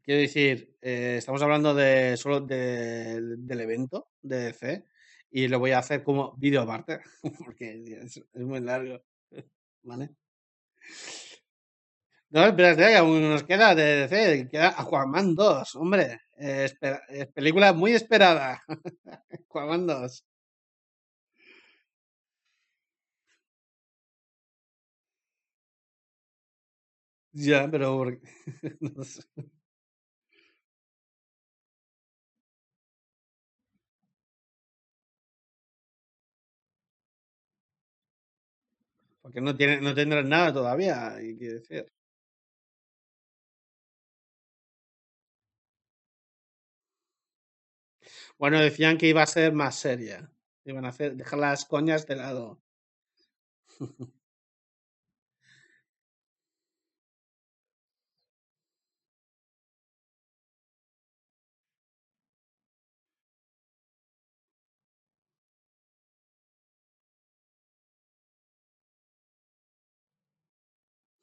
quiero decir, eh, estamos hablando de solo de- del evento de DC y lo voy a hacer como vídeo aparte porque es, es muy largo. ¿Vale? No, espérate, aún nos queda de DC, queda Aquaman 2, hombre. eh, espera- es película muy esperada. Aquaman 2. Ya, pero no sé. Porque no tiene, no tendrán nada todavía, hay que decir. Bueno, decían que iba a ser más seria. Iban a hacer, dejar las coñas de lado.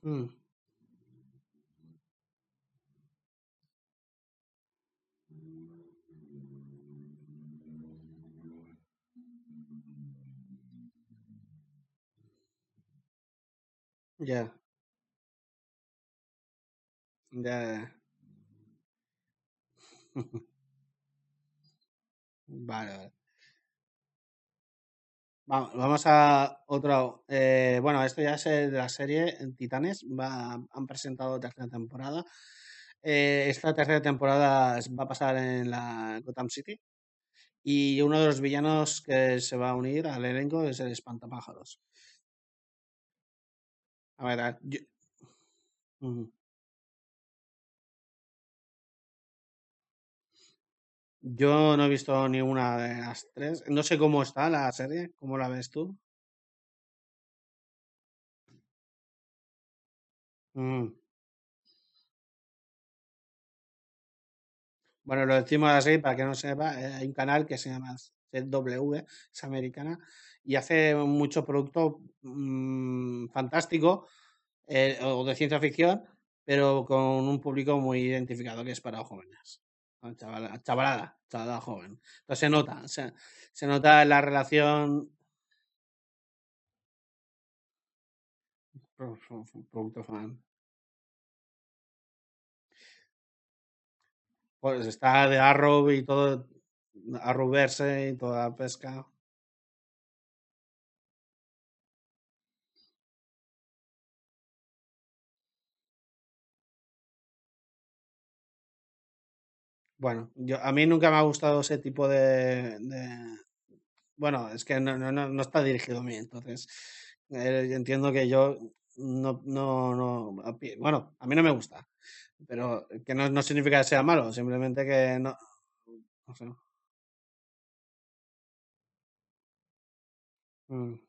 Mm, Ya, ya. Vale, vale. Va- Vamos a otro. eh, bueno, esto ya es eh, de la serie Titanes. Va, han presentado tercera temporada. Eh, esta tercera temporada va a pasar en la Gotham City. Y uno de los villanos que se va a unir al elenco es el Espantapájaros. A ver, yo. Yo no he visto ninguna de las tres. No sé cómo está la serie. ¿Cómo la ves tú? Mm. Bueno, lo decimos así para que no sepa. eh, Hay un canal que se llama CW, es americana, y hace mucho producto mm, fantástico eh, o de ciencia ficción, pero con un público muy identificado que es para jóvenes. Chavala- chavalada, chavalada joven. Entonces se nota, se, nota la relación. pro- pro- Producto fan. Pues está de Arrow y todo, Arrowverse y toda la pesca. Bueno, yo, a mí nunca me ha gustado ese tipo de, Bueno, es que no, no, no, está dirigido a mí, entonces eh, entiendo que yo no, no, no... a Bueno, a mí no me gusta, pero que no, no significa que sea malo, simplemente que no... no sé. Mm.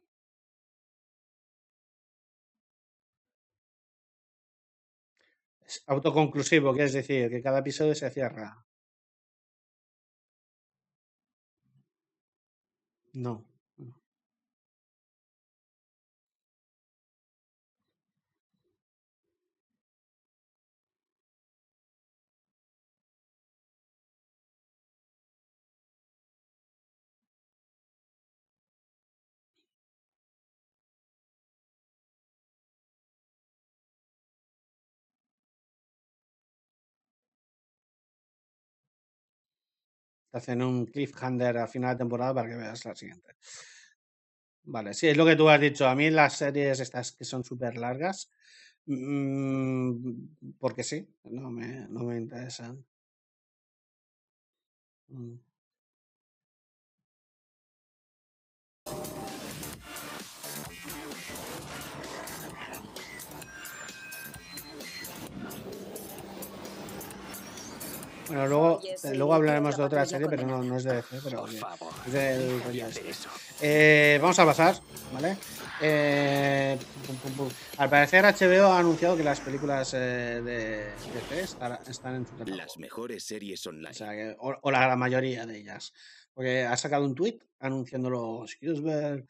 Es autoconclusivo, que es decir, que cada episodio se cierra. No. Hacen un cliffhanger a final de temporada para que veas la siguiente. Vale, sí, es lo que tú has dicho. A mí las series estas que son súper largas, mm, porque sí, no me, no me interesan. Mm. Bueno, luego, luego hablaremos de otra serie, pero no, no es de DC, pero Por oye, favor, es del este. de eso. Eh, vamos a pasar, ¿vale? Eh, pum, pum, pum. Al parecer HBO ha anunciado que las películas eh, de DC están en su catálogo. Las mejores series online. O sea, que, o, o la mayoría de ellas. Porque ha sacado un tweet anunciándolo, si quieres ver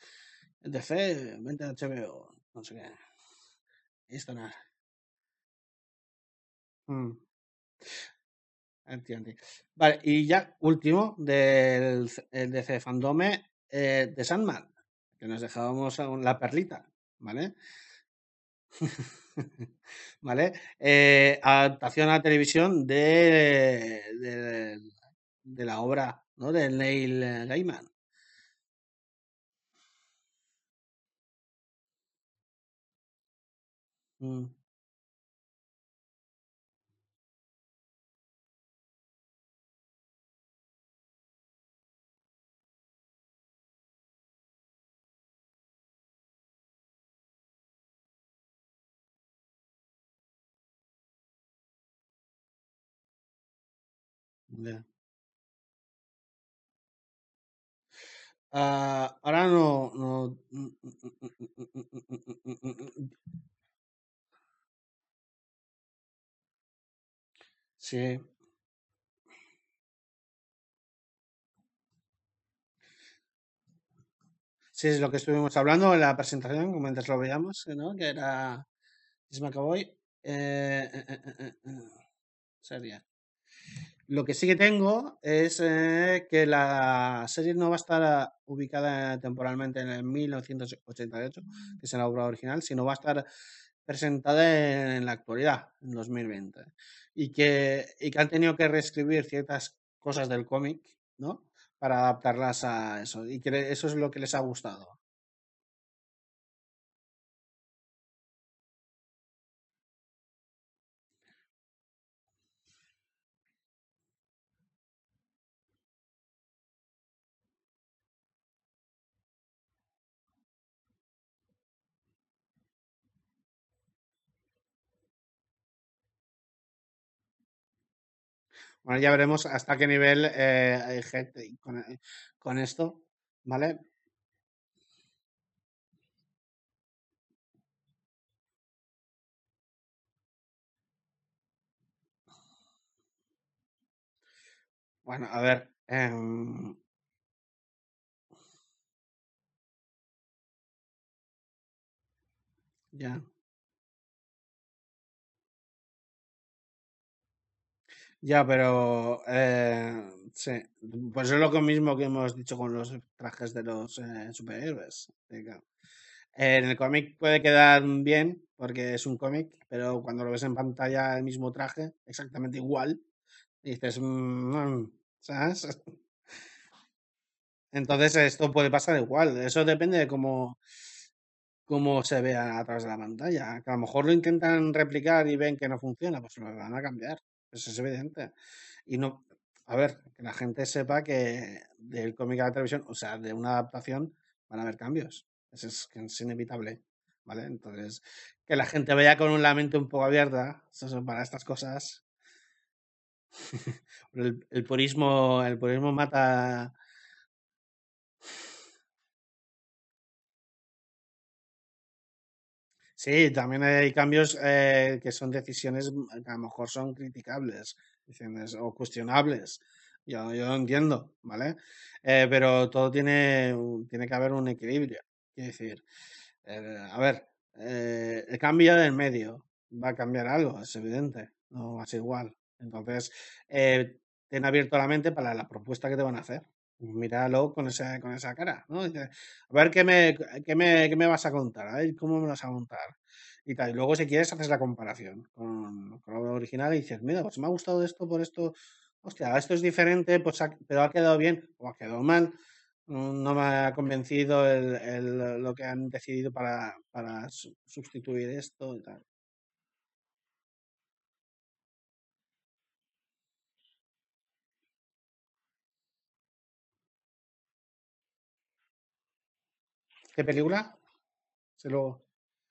DC, vente a HBO, no sé qué. Ahí estará. Mm. Entiendo. Vale, y ya último del el DC Fandome eh, de Sandman, que nos dejábamos la perlita, ¿vale? ¿Vale? Eh, adaptación a televisión de, de, de la obra, ¿no? De Neil Gaiman. Mm, Ah, ahora no, no. Sí. Sí, es lo que estuvimos hablando en la presentación, como antes lo veíamos, ¿no? Que era Isma Cowboy. Eh, eh, eh, eh, eh, sería. Lo que sí que tengo es eh, que la serie no va a estar ah, ubicada temporalmente en el 1988, que es la obra original, sino va a estar presentada en la actualidad, en 2020. Y que, y que han tenido que reescribir ciertas cosas del cómic, ¿no? para adaptarlas a eso. Y que eso es lo que les ha gustado. Bueno, ya veremos hasta qué nivel eh, hay gente con, con esto, ¿vale? Bueno, a ver. em, ya. Ya, pero eh, sí, pues es lo mismo que hemos dicho con los trajes de los eh, superhéroes. eh, En el cómic puede quedar bien porque es un cómic, pero cuando lo ves en pantalla el mismo traje, exactamente igual, dices, "Mm, ¿sabes? Entonces esto puede pasar igual. Eso depende de cómo, cómo se vea a través de la pantalla. Que a lo mejor lo intentan replicar y ven que no funciona, pues lo van a cambiar. Eso es evidente. Y no, a ver, que la gente sepa que del cómic a la televisión, o sea, de una adaptación, van a haber cambios. Eso es, es inevitable. ¿Vale? Entonces, que la gente vaya con la mente un poco abierta para estas cosas. el purismo, el purismo mata. Sí, también hay cambios eh, que son decisiones mm, que a lo mejor son criticables ¿entiendes? o cuestionables. Yo, yo entiendo, ¿vale? Eh, pero todo tiene, tiene que haber un equilibrio. Quiero decir, eh, a ver, eh, el cambio del medio va a cambiar algo, es evidente, no va a ser igual. Entonces, ten abierto la mente para la propuesta que te van a hacer. Míralo con esa, con esa cara, ¿no? Dice, a ver qué me, qué me, qué me vas a contar, a ver cómo me vas a contar. Y tal. Y luego, si quieres, haces la comparación con, con lo original y dices, mira, pues me ha gustado esto por esto, hostia, esto es diferente, pues ha- pero ha quedado bien o ha quedado mal. Mm, No me ha convencido el, el- lo que han decidido para, para su- sustituir esto y tal. ¿Qué película? Sí, luego.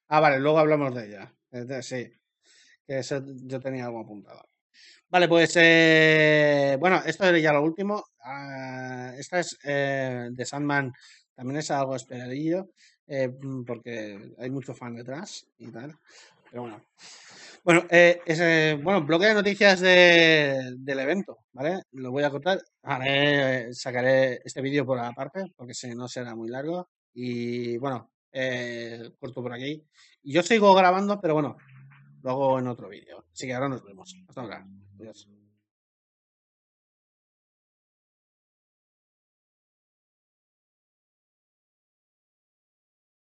Ah, vale, luego hablamos de ella. Sí, eso yo tenía algo apuntado. Vale, pues eh, bueno, esto era ya lo último. Ah, esta es eh, de Sandman, también es algo esperadillo, eh, mm, porque hay mucho fan detrás y tal. Pero bueno. Bueno, ese, bueno, bloque de noticias de- del evento, ¿vale? Lo voy a contar. Haré, sacaré este vídeo por aparte, porque si no será muy largo. Y bueno, eh, corto por aquí. Yo sigo grabando, pero bueno, lo hago en otro vídeo. Así que ahora nos vemos. Hasta ahora. Adiós.